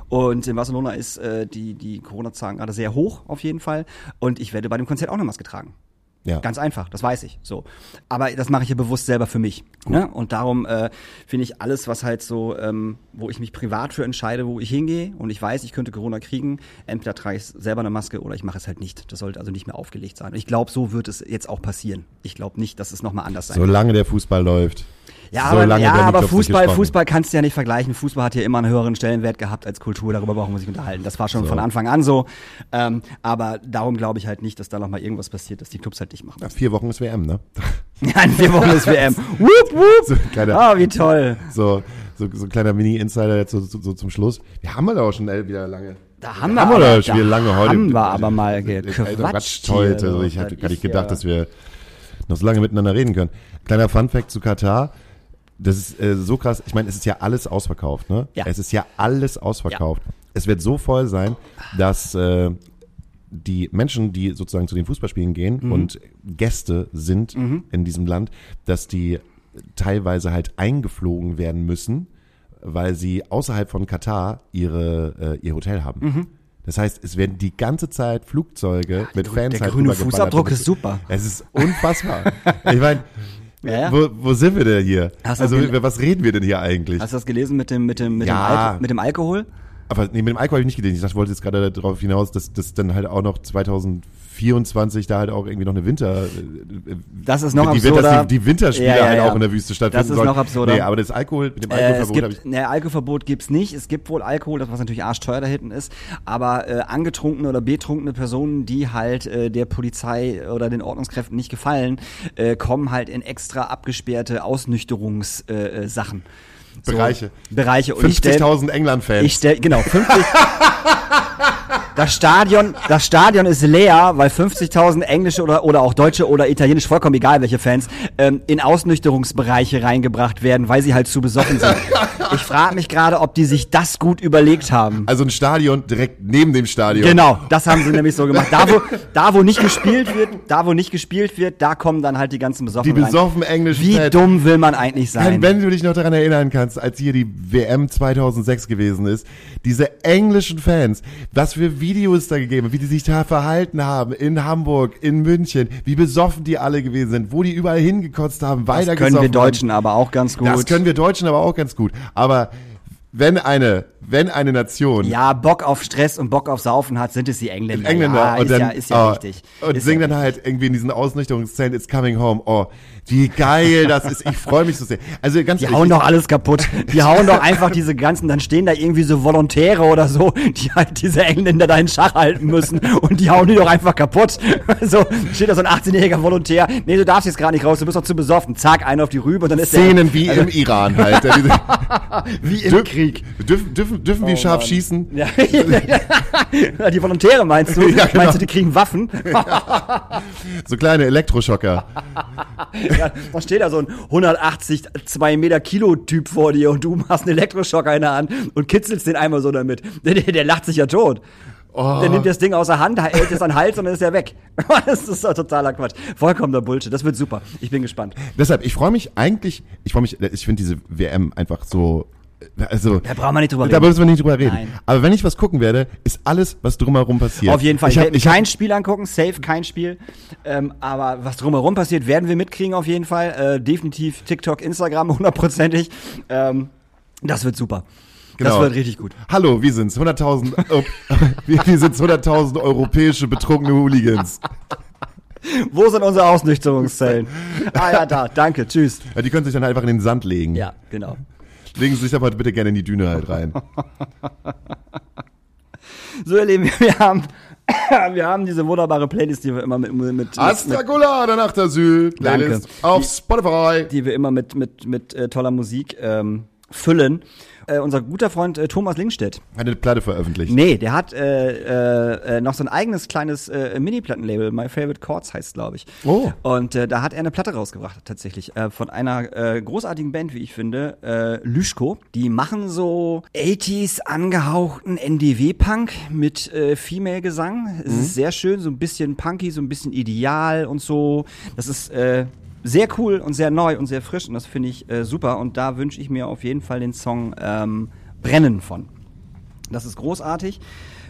Und in Barcelona ist äh, die die Corona-Zahlen gerade sehr hoch auf jeden Fall. Und ich werde bei dem Konzert auch eine Maske tragen. Ja. Ganz einfach, das weiß ich. So, aber das mache ich ja bewusst selber für mich. Ne? Und darum äh, finde ich alles, was halt so, ähm, wo ich mich privat für entscheide, wo ich hingehe und ich weiß, ich könnte Corona kriegen, entweder trage ich selber eine Maske oder ich mache es halt nicht. Das sollte also nicht mehr aufgelegt sein. Und ich glaube, so wird es jetzt auch passieren. Ich glaube nicht, dass es nochmal anders sein wird. Solange der Fußball läuft. Ja, aber, ja, aber nicht Fußball. Fußball kannst du ja nicht vergleichen. Fußball hat ja immer einen höheren Stellenwert gehabt als Kultur. Darüber brauchen wir sich unterhalten. Das war schon So. von Anfang an so. Ähm, aber darum glaube ich halt nicht, dass da nochmal irgendwas passiert, dass die Clubs halt dicht machen. Ja, vier Wochen ist WM, ne? *laughs* Ja, in vier Wochen ist WM. *laughs* Wupp, wupp. So ein kleiner, Ah, wie toll. so, so, so ein kleiner Mini-Insider jetzt so, so, so zum Schluss. Wir haben halt auch schon wieder lange. Da haben wir haben aber- wir schon wieder da lange heute. haben wir aber mal gequatscht heute. Also ich hatte gar nicht gedacht, ja- dass wir noch so lange miteinander reden können. Kleiner Funfact zu Katar. Das ist äh, so krass. Ich meine, es ist ja alles ausverkauft, ne? Ja. Es ist ja alles ausverkauft. Es wird so voll sein, dass äh, die Menschen, die sozusagen zu den Fußballspielen gehen Mhm. und Gäste sind in diesem Land, dass die teilweise halt eingeflogen werden müssen, weil sie außerhalb von Katar ihre, äh, ihr Hotel haben. Das heißt, es werden die ganze Zeit Flugzeuge mit grü- Fans der halt grüne. Fußabdruck ist super. Es ist unfassbar. ich meine, Ja, ja. wo, wo sind wir denn hier? Hast also über was reden wir denn hier eigentlich? Hast du das gelesen mit dem, mit dem, mit, Ja. dem, Alko mit dem Alkohol? Aber nee, mit dem Alkohol habe ich nicht gelesen. Ich dachte, ich wollte jetzt gerade darauf hinaus, dass das dann halt auch noch 24 da halt auch irgendwie noch eine Winter. äh, Das ist noch die, absurder. Die, die Winterspiele Ja, ja, halt auch in der Wüste stattfinden Das ist sollen. noch absurder. Nee, aber das Alkohol, mit dem Äh, Alkoholverbot habe ich. gibt, ne, Alkoholverbot gibt's nicht. Es gibt wohl Alkohol, das was natürlich arschteuer da hinten ist. Aber äh, angetrunkene oder betrunkene Personen, die halt äh, der Polizei oder den Ordnungskräften nicht gefallen, äh, kommen halt in extra abgesperrte Ausnüchterungssachen. Äh, äh, Sachen. So, Bereiche. Bereiche. Und ich stell- 50.000 England-Fans. ich stell, genau, 50. *laughs* Das Stadion, das Stadion ist leer, weil 50.000 englische oder, oder auch deutsche oder italienische, vollkommen egal welche Fans, ähm, in Ausnüchterungsbereiche reingebracht werden, weil sie halt zu besoffen sind. Ich frage mich gerade, ob die sich das gut überlegt haben. Also ein Stadion direkt neben dem Stadion. Genau, das haben sie nämlich so gemacht. Da wo, da, wo nicht gespielt wird, da, wo nicht gespielt wird, da kommen dann halt die ganzen Die Besoffenen rein. besoffen englischen Wie Fans. dumm will man eigentlich sein? Wenn, wenn du dich noch daran erinnern kannst, als hier die WM 2006 gewesen ist, diese englischen Fans, was für Videos da gegeben, wie die sich da verhalten haben in Hamburg, in München, wie besoffen die alle gewesen sind, wo die überall hingekotzt haben, weiter das können wir Deutschen aber auch ganz gut. Haben. Das können wir Deutschen aber auch ganz gut. Aber wenn eine, wenn eine Nation Ja, Bock auf Stress und Bock auf Saufen hat, sind es die Engländer. Engländer ja, und ist dann ja, ist ja oh, richtig. und ist singen ja dann halt irgendwie in diesen Ausnüchterungsszenen It's Coming Home. Oh, wie geil das ist. Ich freue mich so sehr. Also ganz Die ehrlich, hauen doch alles kaputt. Die hauen doch einfach diese ganzen, dann stehen da irgendwie so Volontäre oder so, die halt diese Engländer da in Schach halten müssen und die hauen die doch einfach kaputt. So, steht da so ein 18-jähriger Volontär, nee, du darfst jetzt gar nicht raus, du bist doch zu besoffen. Zack, einen auf die Rübe und dann ist Szenen der, wie also, im Iran halt. *laughs* Wie im Dürf- Krieg. Dürfen, dürfen, dürfen wir scharf Mann. schießen? Ja, *laughs* ja, die Volontäre meinst du? *laughs* Ja, genau. Meinst du, die kriegen Waffen? So kleine Elektroschocker. Ja, da steht da so ein 180, 2 Meter Kilo Typ vor dir und du hast einen Elektroschocker in der Hand und kitzelst den einmal so damit. Der, der, der lacht sich ja tot. Oh. Der nimmt das Ding aus der Hand, hält es an den Hals und dann ist er weg. *laughs* Das ist doch totaler Quatsch. Vollkommener Bullshit. Das wird super. Ich bin gespannt. Deshalb, ich freue mich eigentlich, ich freue mich, ich finde diese WM einfach so, also, Da brauchen wir nicht drüber da reden. müssen wir nicht drüber reden. Nein. Aber wenn ich was gucken werde, ist alles, was drumherum passiert. Auf jeden Fall. Ich, hab, werde ich hab, kein Spiel angucken, safe kein Spiel. Ähm, aber was drumherum passiert, werden wir mitkriegen auf jeden Fall. Äh, definitiv TikTok, Instagram, *laughs* hundertprozentig. Ähm, das wird super. Das Genau. wird richtig gut. Hallo, wir sind's, 100.000, oh, *laughs* wir, wir sind's 100.000 europäische betrunkene Hooligans. *laughs* Wo sind unsere Ausnüchterungszellen? ah ja, da. Danke. Tschüss. Ja, die können sich dann einfach in den Sand legen. Ja, genau. Legen Sie sich aber bitte gerne in die Düne halt rein. *laughs* So, ihr Lieben, wir haben, *coughs* wir haben diese wunderbare Playlist, die wir immer mit, mit, mit, mit Astrakulada nach der. Danke. Playlist Auf Spotify. die wir immer mit, mit, mit äh, toller Musik ähm, füllen. Äh, unser guter Freund äh, Thomas Lingstedt. Eine Platte veröffentlicht. Nee, der hat äh, äh, äh, noch so ein eigenes kleines äh, Mini-Plattenlabel. My Favorite Chords heißt, glaube ich. Oh. Und äh, da hat er eine Platte rausgebracht, tatsächlich. Äh, von einer äh, großartigen Band, wie ich finde, äh, Lüschko. Die machen so 80s angehauchten NDW-Punk mit äh, Female-Gesang. Es ist sehr schön, so ein bisschen punky, so ein bisschen ideal und so. Das ist äh, sehr cool und sehr neu und sehr frisch und das finde ich äh, super. Und da wünsche ich mir auf jeden Fall den Song ähm, Brennen von. Das ist großartig.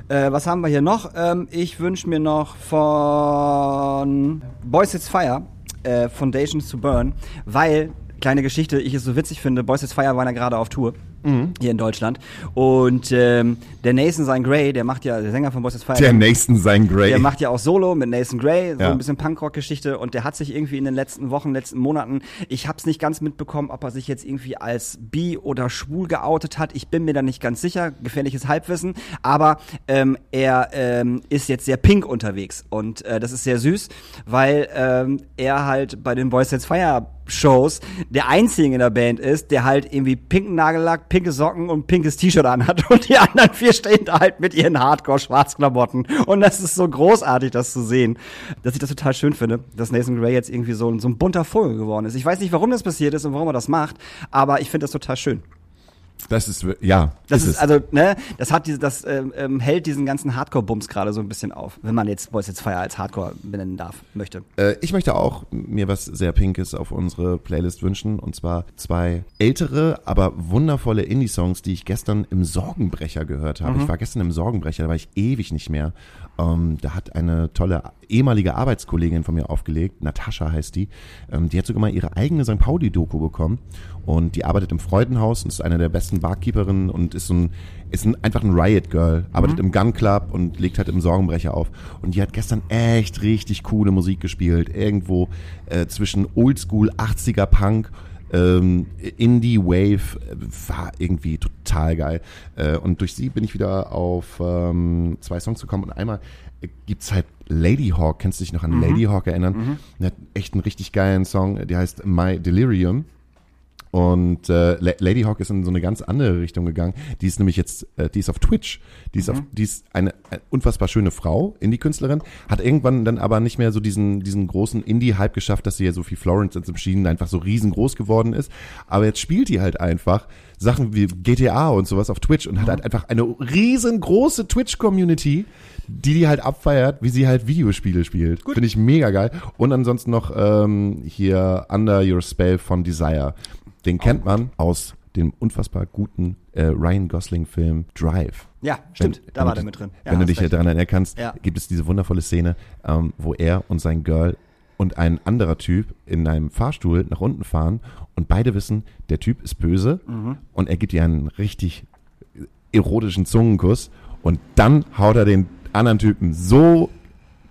Äh, was haben wir hier noch? Ähm, ich wünsche mir noch von Boys It's Fire, äh, Foundations to Burn, weil, kleine Geschichte, ich es so witzig finde, Boys It's Fire waren ja gerade auf Tour. Hier in Deutschland. Und ähm, der Nathan Sein Gray, der macht ja, der Sänger von Boys Fire, Der Nathan sein Grey. der macht ja auch Solo mit Nathan Gray, so Ja. ein bisschen Punkrock-Geschichte und der hat sich irgendwie in den letzten Wochen, letzten Monaten, ich hab's nicht ganz mitbekommen, ob er sich jetzt irgendwie als bi oder schwul geoutet hat. Ich bin mir da nicht ganz sicher, gefährliches Halbwissen, aber ähm, er ähm, ist jetzt sehr pink unterwegs und äh, das ist sehr süß, weil ähm, er halt bei den Boys Fire Shows der einzige in der Band ist, der halt irgendwie pinken Nagellack, pinke Socken und pinkes T-Shirt anhat und die anderen vier stehen da halt mit ihren Hardcore-Schwarzklamotten und das ist so großartig, das zu sehen, dass ich das total schön finde, dass Nathan Gray jetzt irgendwie so, so ein bunter Vogel geworden ist. Ich weiß nicht, warum das passiert ist und warum er das macht, aber ich finde das total schön. Das ist, ja. Das ist, es. also, ne, das hat diese, das ähm, ähm, hält diesen ganzen Hardcore-Bums gerade so ein bisschen auf, wenn man jetzt Boys It's Fire als Hardcore benennen darf, möchte. Äh, ich möchte auch mir was sehr Pinkes auf unsere Playlist wünschen. Und zwar zwei ältere, aber wundervolle Indie-Songs, die ich gestern im Sorgenbrecher gehört habe. Ich war gestern im Sorgenbrecher, da war ich ewig nicht mehr. Ähm, da hat eine tolle ehemalige Arbeitskollegin von mir aufgelegt, Natascha heißt die. Ähm, die hat sogar mal ihre eigene St. Pauli-Doku bekommen. Und die arbeitet im Freudenhaus und ist eine der besten Barkeeperinnen und ist so ein, ist ein, einfach ein Riot Girl, arbeitet im Gun Club und legt halt im Sorgenbrecher auf. Und die hat gestern echt richtig coole Musik gespielt. Irgendwo äh, zwischen Oldschool 80er Punk ähm, Indie Wave äh, war irgendwie total geil. Äh, und durch sie bin ich wieder auf ähm, zwei Songs gekommen und einmal äh, gibt's halt Lady Hawk, kannst du dich noch an Lady Hawk erinnern? Die hat echt einen richtig geilen Song, der heißt My Delirium. Und äh, La- Lady Hawk ist in so eine ganz andere Richtung gegangen. Die ist nämlich jetzt, äh, die ist auf Twitch. Die ist, auf, die ist eine, eine unfassbar schöne Frau, Indie-Künstlerin, hat irgendwann dann aber nicht mehr so diesen, diesen großen Indie-Hype geschafft, dass sie ja so wie Florence and the Machine einfach so riesengroß geworden ist. Aber jetzt spielt die halt einfach Sachen wie GTA und sowas auf Twitch und hat halt einfach eine riesengroße Twitch-Community, die die halt abfeiert, wie sie halt Videospiele spielt. Finde ich mega geil. Und ansonsten noch ähm, hier Under Your Spell von Desire. Den kennt man aus dem unfassbar guten äh, Ryan Gosling-Film Drive. Ja, stimmt, Wenn- da wenn war der mit drin. Ja, wenn du dich recht. daran erinnern kannst, Ja. gibt es diese wundervolle Szene, ähm, wo er und sein Girl und ein anderer Typ in einem Fahrstuhl nach unten fahren und beide wissen, der Typ ist böse Mhm. und er gibt ihr einen richtig erotischen Zungenkuss und dann haut er den anderen Typen so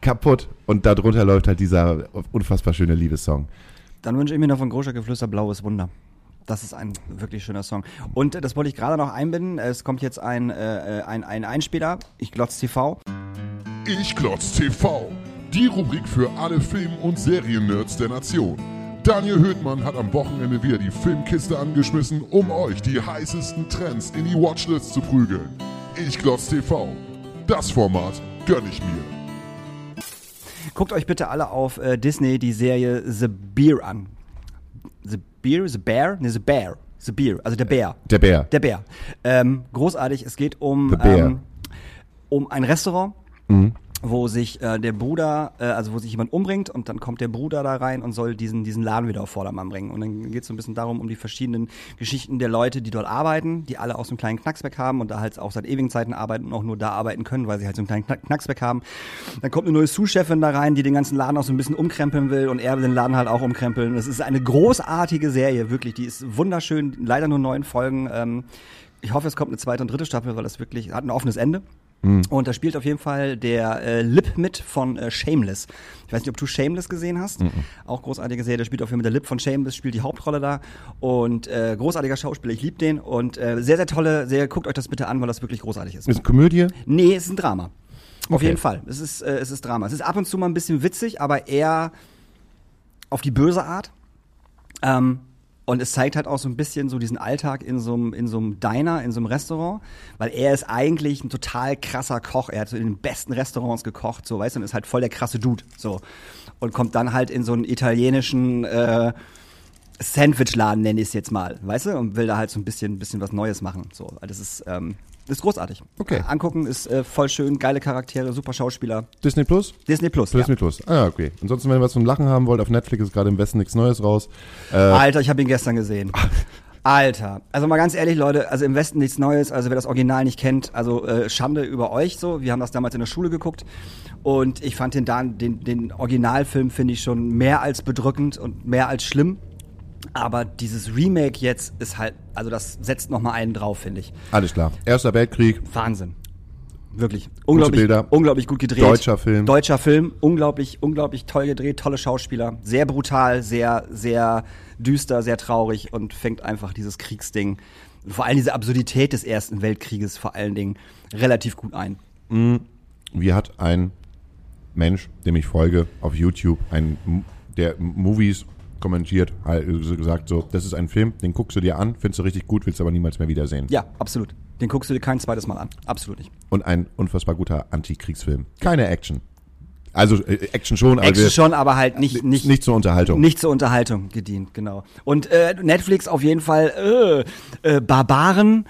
kaputt und darunter läuft halt dieser unfassbar schöne Liebessong. Dann wünsche ich mir noch von Groscher Geflüster Blaues Wunder. Das ist ein wirklich schöner Song. Und äh, das wollte ich gerade noch einbinden. Es kommt jetzt ein, äh, ein, ein Einspieler. Ich glotz TV. Ich Klotz TV, die Rubrik für alle Film- und Seriennerds der Nation. Daniel Höhtmann hat am Wochenende wieder die Filmkiste angeschmissen, um euch die heißesten Trends in die Watchlist zu prügeln. Ich Klotz TV, das Format gönn ich mir. Guckt euch bitte alle auf äh, Disney die Serie The Bear an. The Bear? The Bear? Ne, The Bear. The Bear. Also der Bär. Der Bär. Der Bär. Ähm, großartig. Es geht um, ähm, um ein Restaurant, wo sich äh, der Bruder, äh, also wo sich jemand umbringt und dann kommt der Bruder da rein und soll diesen, diesen Laden wieder auf Vordermann bringen. Und dann geht es so ein bisschen darum, um die verschiedenen Geschichten der Leute, die dort arbeiten, die alle auch so einen kleinen Knacksbeck haben und da halt auch seit ewigen Zeiten arbeiten und auch nur da arbeiten können, weil sie halt so einen kleinen Knack Knacksbeck haben. Dann kommt eine neue Sous-Chefin da rein, die den ganzen Laden auch so ein bisschen umkrempeln will und er will den Laden halt auch umkrempeln. Das ist eine großartige Serie, wirklich. Die ist wunderschön, leider nur neun Folgen. Ähm, ich hoffe, es kommt eine zweite und dritte Staffel, weil das wirklich hat ein offenes Ende. Und da spielt auf jeden Fall der äh, Lip mit von äh, Shameless. Ich weiß nicht, ob du Shameless gesehen hast. Auch großartige Serie. Der spielt auf jeden Fall der Lip von Shameless, spielt die Hauptrolle da. Und äh, großartiger Schauspieler, ich liebe den. Und äh, sehr, sehr tolle Serie. Guckt euch das bitte an, weil das wirklich großartig ist. Ist eine Komödie? Nee, es ist ein Drama. Auf Okay. jeden Fall. Es ist, äh, es ist Drama. Es ist ab und zu mal ein bisschen witzig, aber eher auf die böse Art. Ähm, und es zeigt halt auch so ein bisschen so diesen Alltag in so einem, in so einem Diner, in so einem Restaurant, weil er ist eigentlich ein total krasser Koch. Er hat so in den besten Restaurants gekocht, so, weißt du, und ist halt voll der krasse Dude, so. Und kommt dann halt in so einen italienischen, äh, Sandwichladen nenne ich es jetzt mal, weißt du, und will da halt so ein bisschen, bisschen was Neues machen. So, das ist, ähm, ist großartig. Okay. Äh, angucken ist äh, voll schön, geile Charaktere, super Schauspieler. Disney Plus? Disney Plus. Ja. Disney Plus. Ah, okay. Ansonsten, wenn ihr was zum Lachen haben wollt, auf Netflix ist gerade im Westen nichts Neues raus. Äh, Alter, ich habe ihn gestern gesehen. *laughs* Alter, also mal ganz ehrlich, Leute, also im Westen nichts Neues, also wer das Original nicht kennt, also äh, Schande über euch so. Wir haben das damals in der Schule geguckt und ich fand den, den, den Originalfilm finde ich schon mehr als bedrückend und mehr als schlimm. Aber dieses Remake jetzt ist halt, also das setzt noch mal einen drauf, finde ich. alles klar. Erster Weltkrieg. Wahnsinn. Wirklich. Unglaublich, Bilder. unglaublich gut gedreht. Deutscher Film. Deutscher Film. Unglaublich, unglaublich toll gedreht. Tolle Schauspieler. Sehr brutal, sehr, sehr düster, sehr traurig und fängt einfach dieses Kriegsding, vor allem diese Absurdität des Ersten Weltkrieges vor allen Dingen relativ gut ein. Wie hat ein Mensch, dem ich folge, auf YouTube, ein, der Movies kommentiert, halt gesagt so, das ist ein Film, den guckst du dir an, findest du richtig gut, willst aber niemals mehr wiedersehen. Ja, absolut. Den guckst du dir kein zweites Mal an. Absolut nicht. Und ein unfassbar guter Antikriegsfilm. Keine Action. Also äh, Action schon, aber Action schon, aber halt nicht, nicht, nicht zur Unterhaltung. Nicht zur Unterhaltung gedient, genau. Und äh, Netflix auf jeden Fall, äh, äh, Barbaren,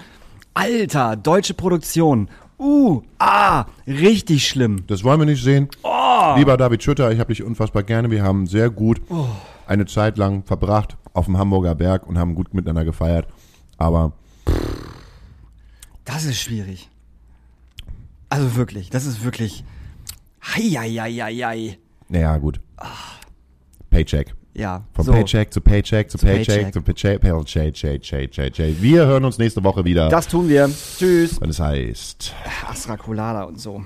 Alter, deutsche Produktion. Uh, ah, richtig schlimm. Das wollen wir nicht sehen. Oh. Lieber David Schütter, ich habe dich unfassbar gerne. Wir haben sehr gut eine Zeit lang verbracht auf dem Hamburger Berg und haben gut miteinander gefeiert. Aber Das ist schwierig. Also wirklich, das ist wirklich. Heieieiei. naja, gut. Paycheck. Ja, Vom so. Paycheck zu Paycheck zu Zu Paycheck Paycheck. zu Paycheck, Paycheck, Paycheck, Paycheck. Wir hören uns nächste Woche wieder, Das tun wir. Tschüss. wenn es heißt. Astra Colada und so.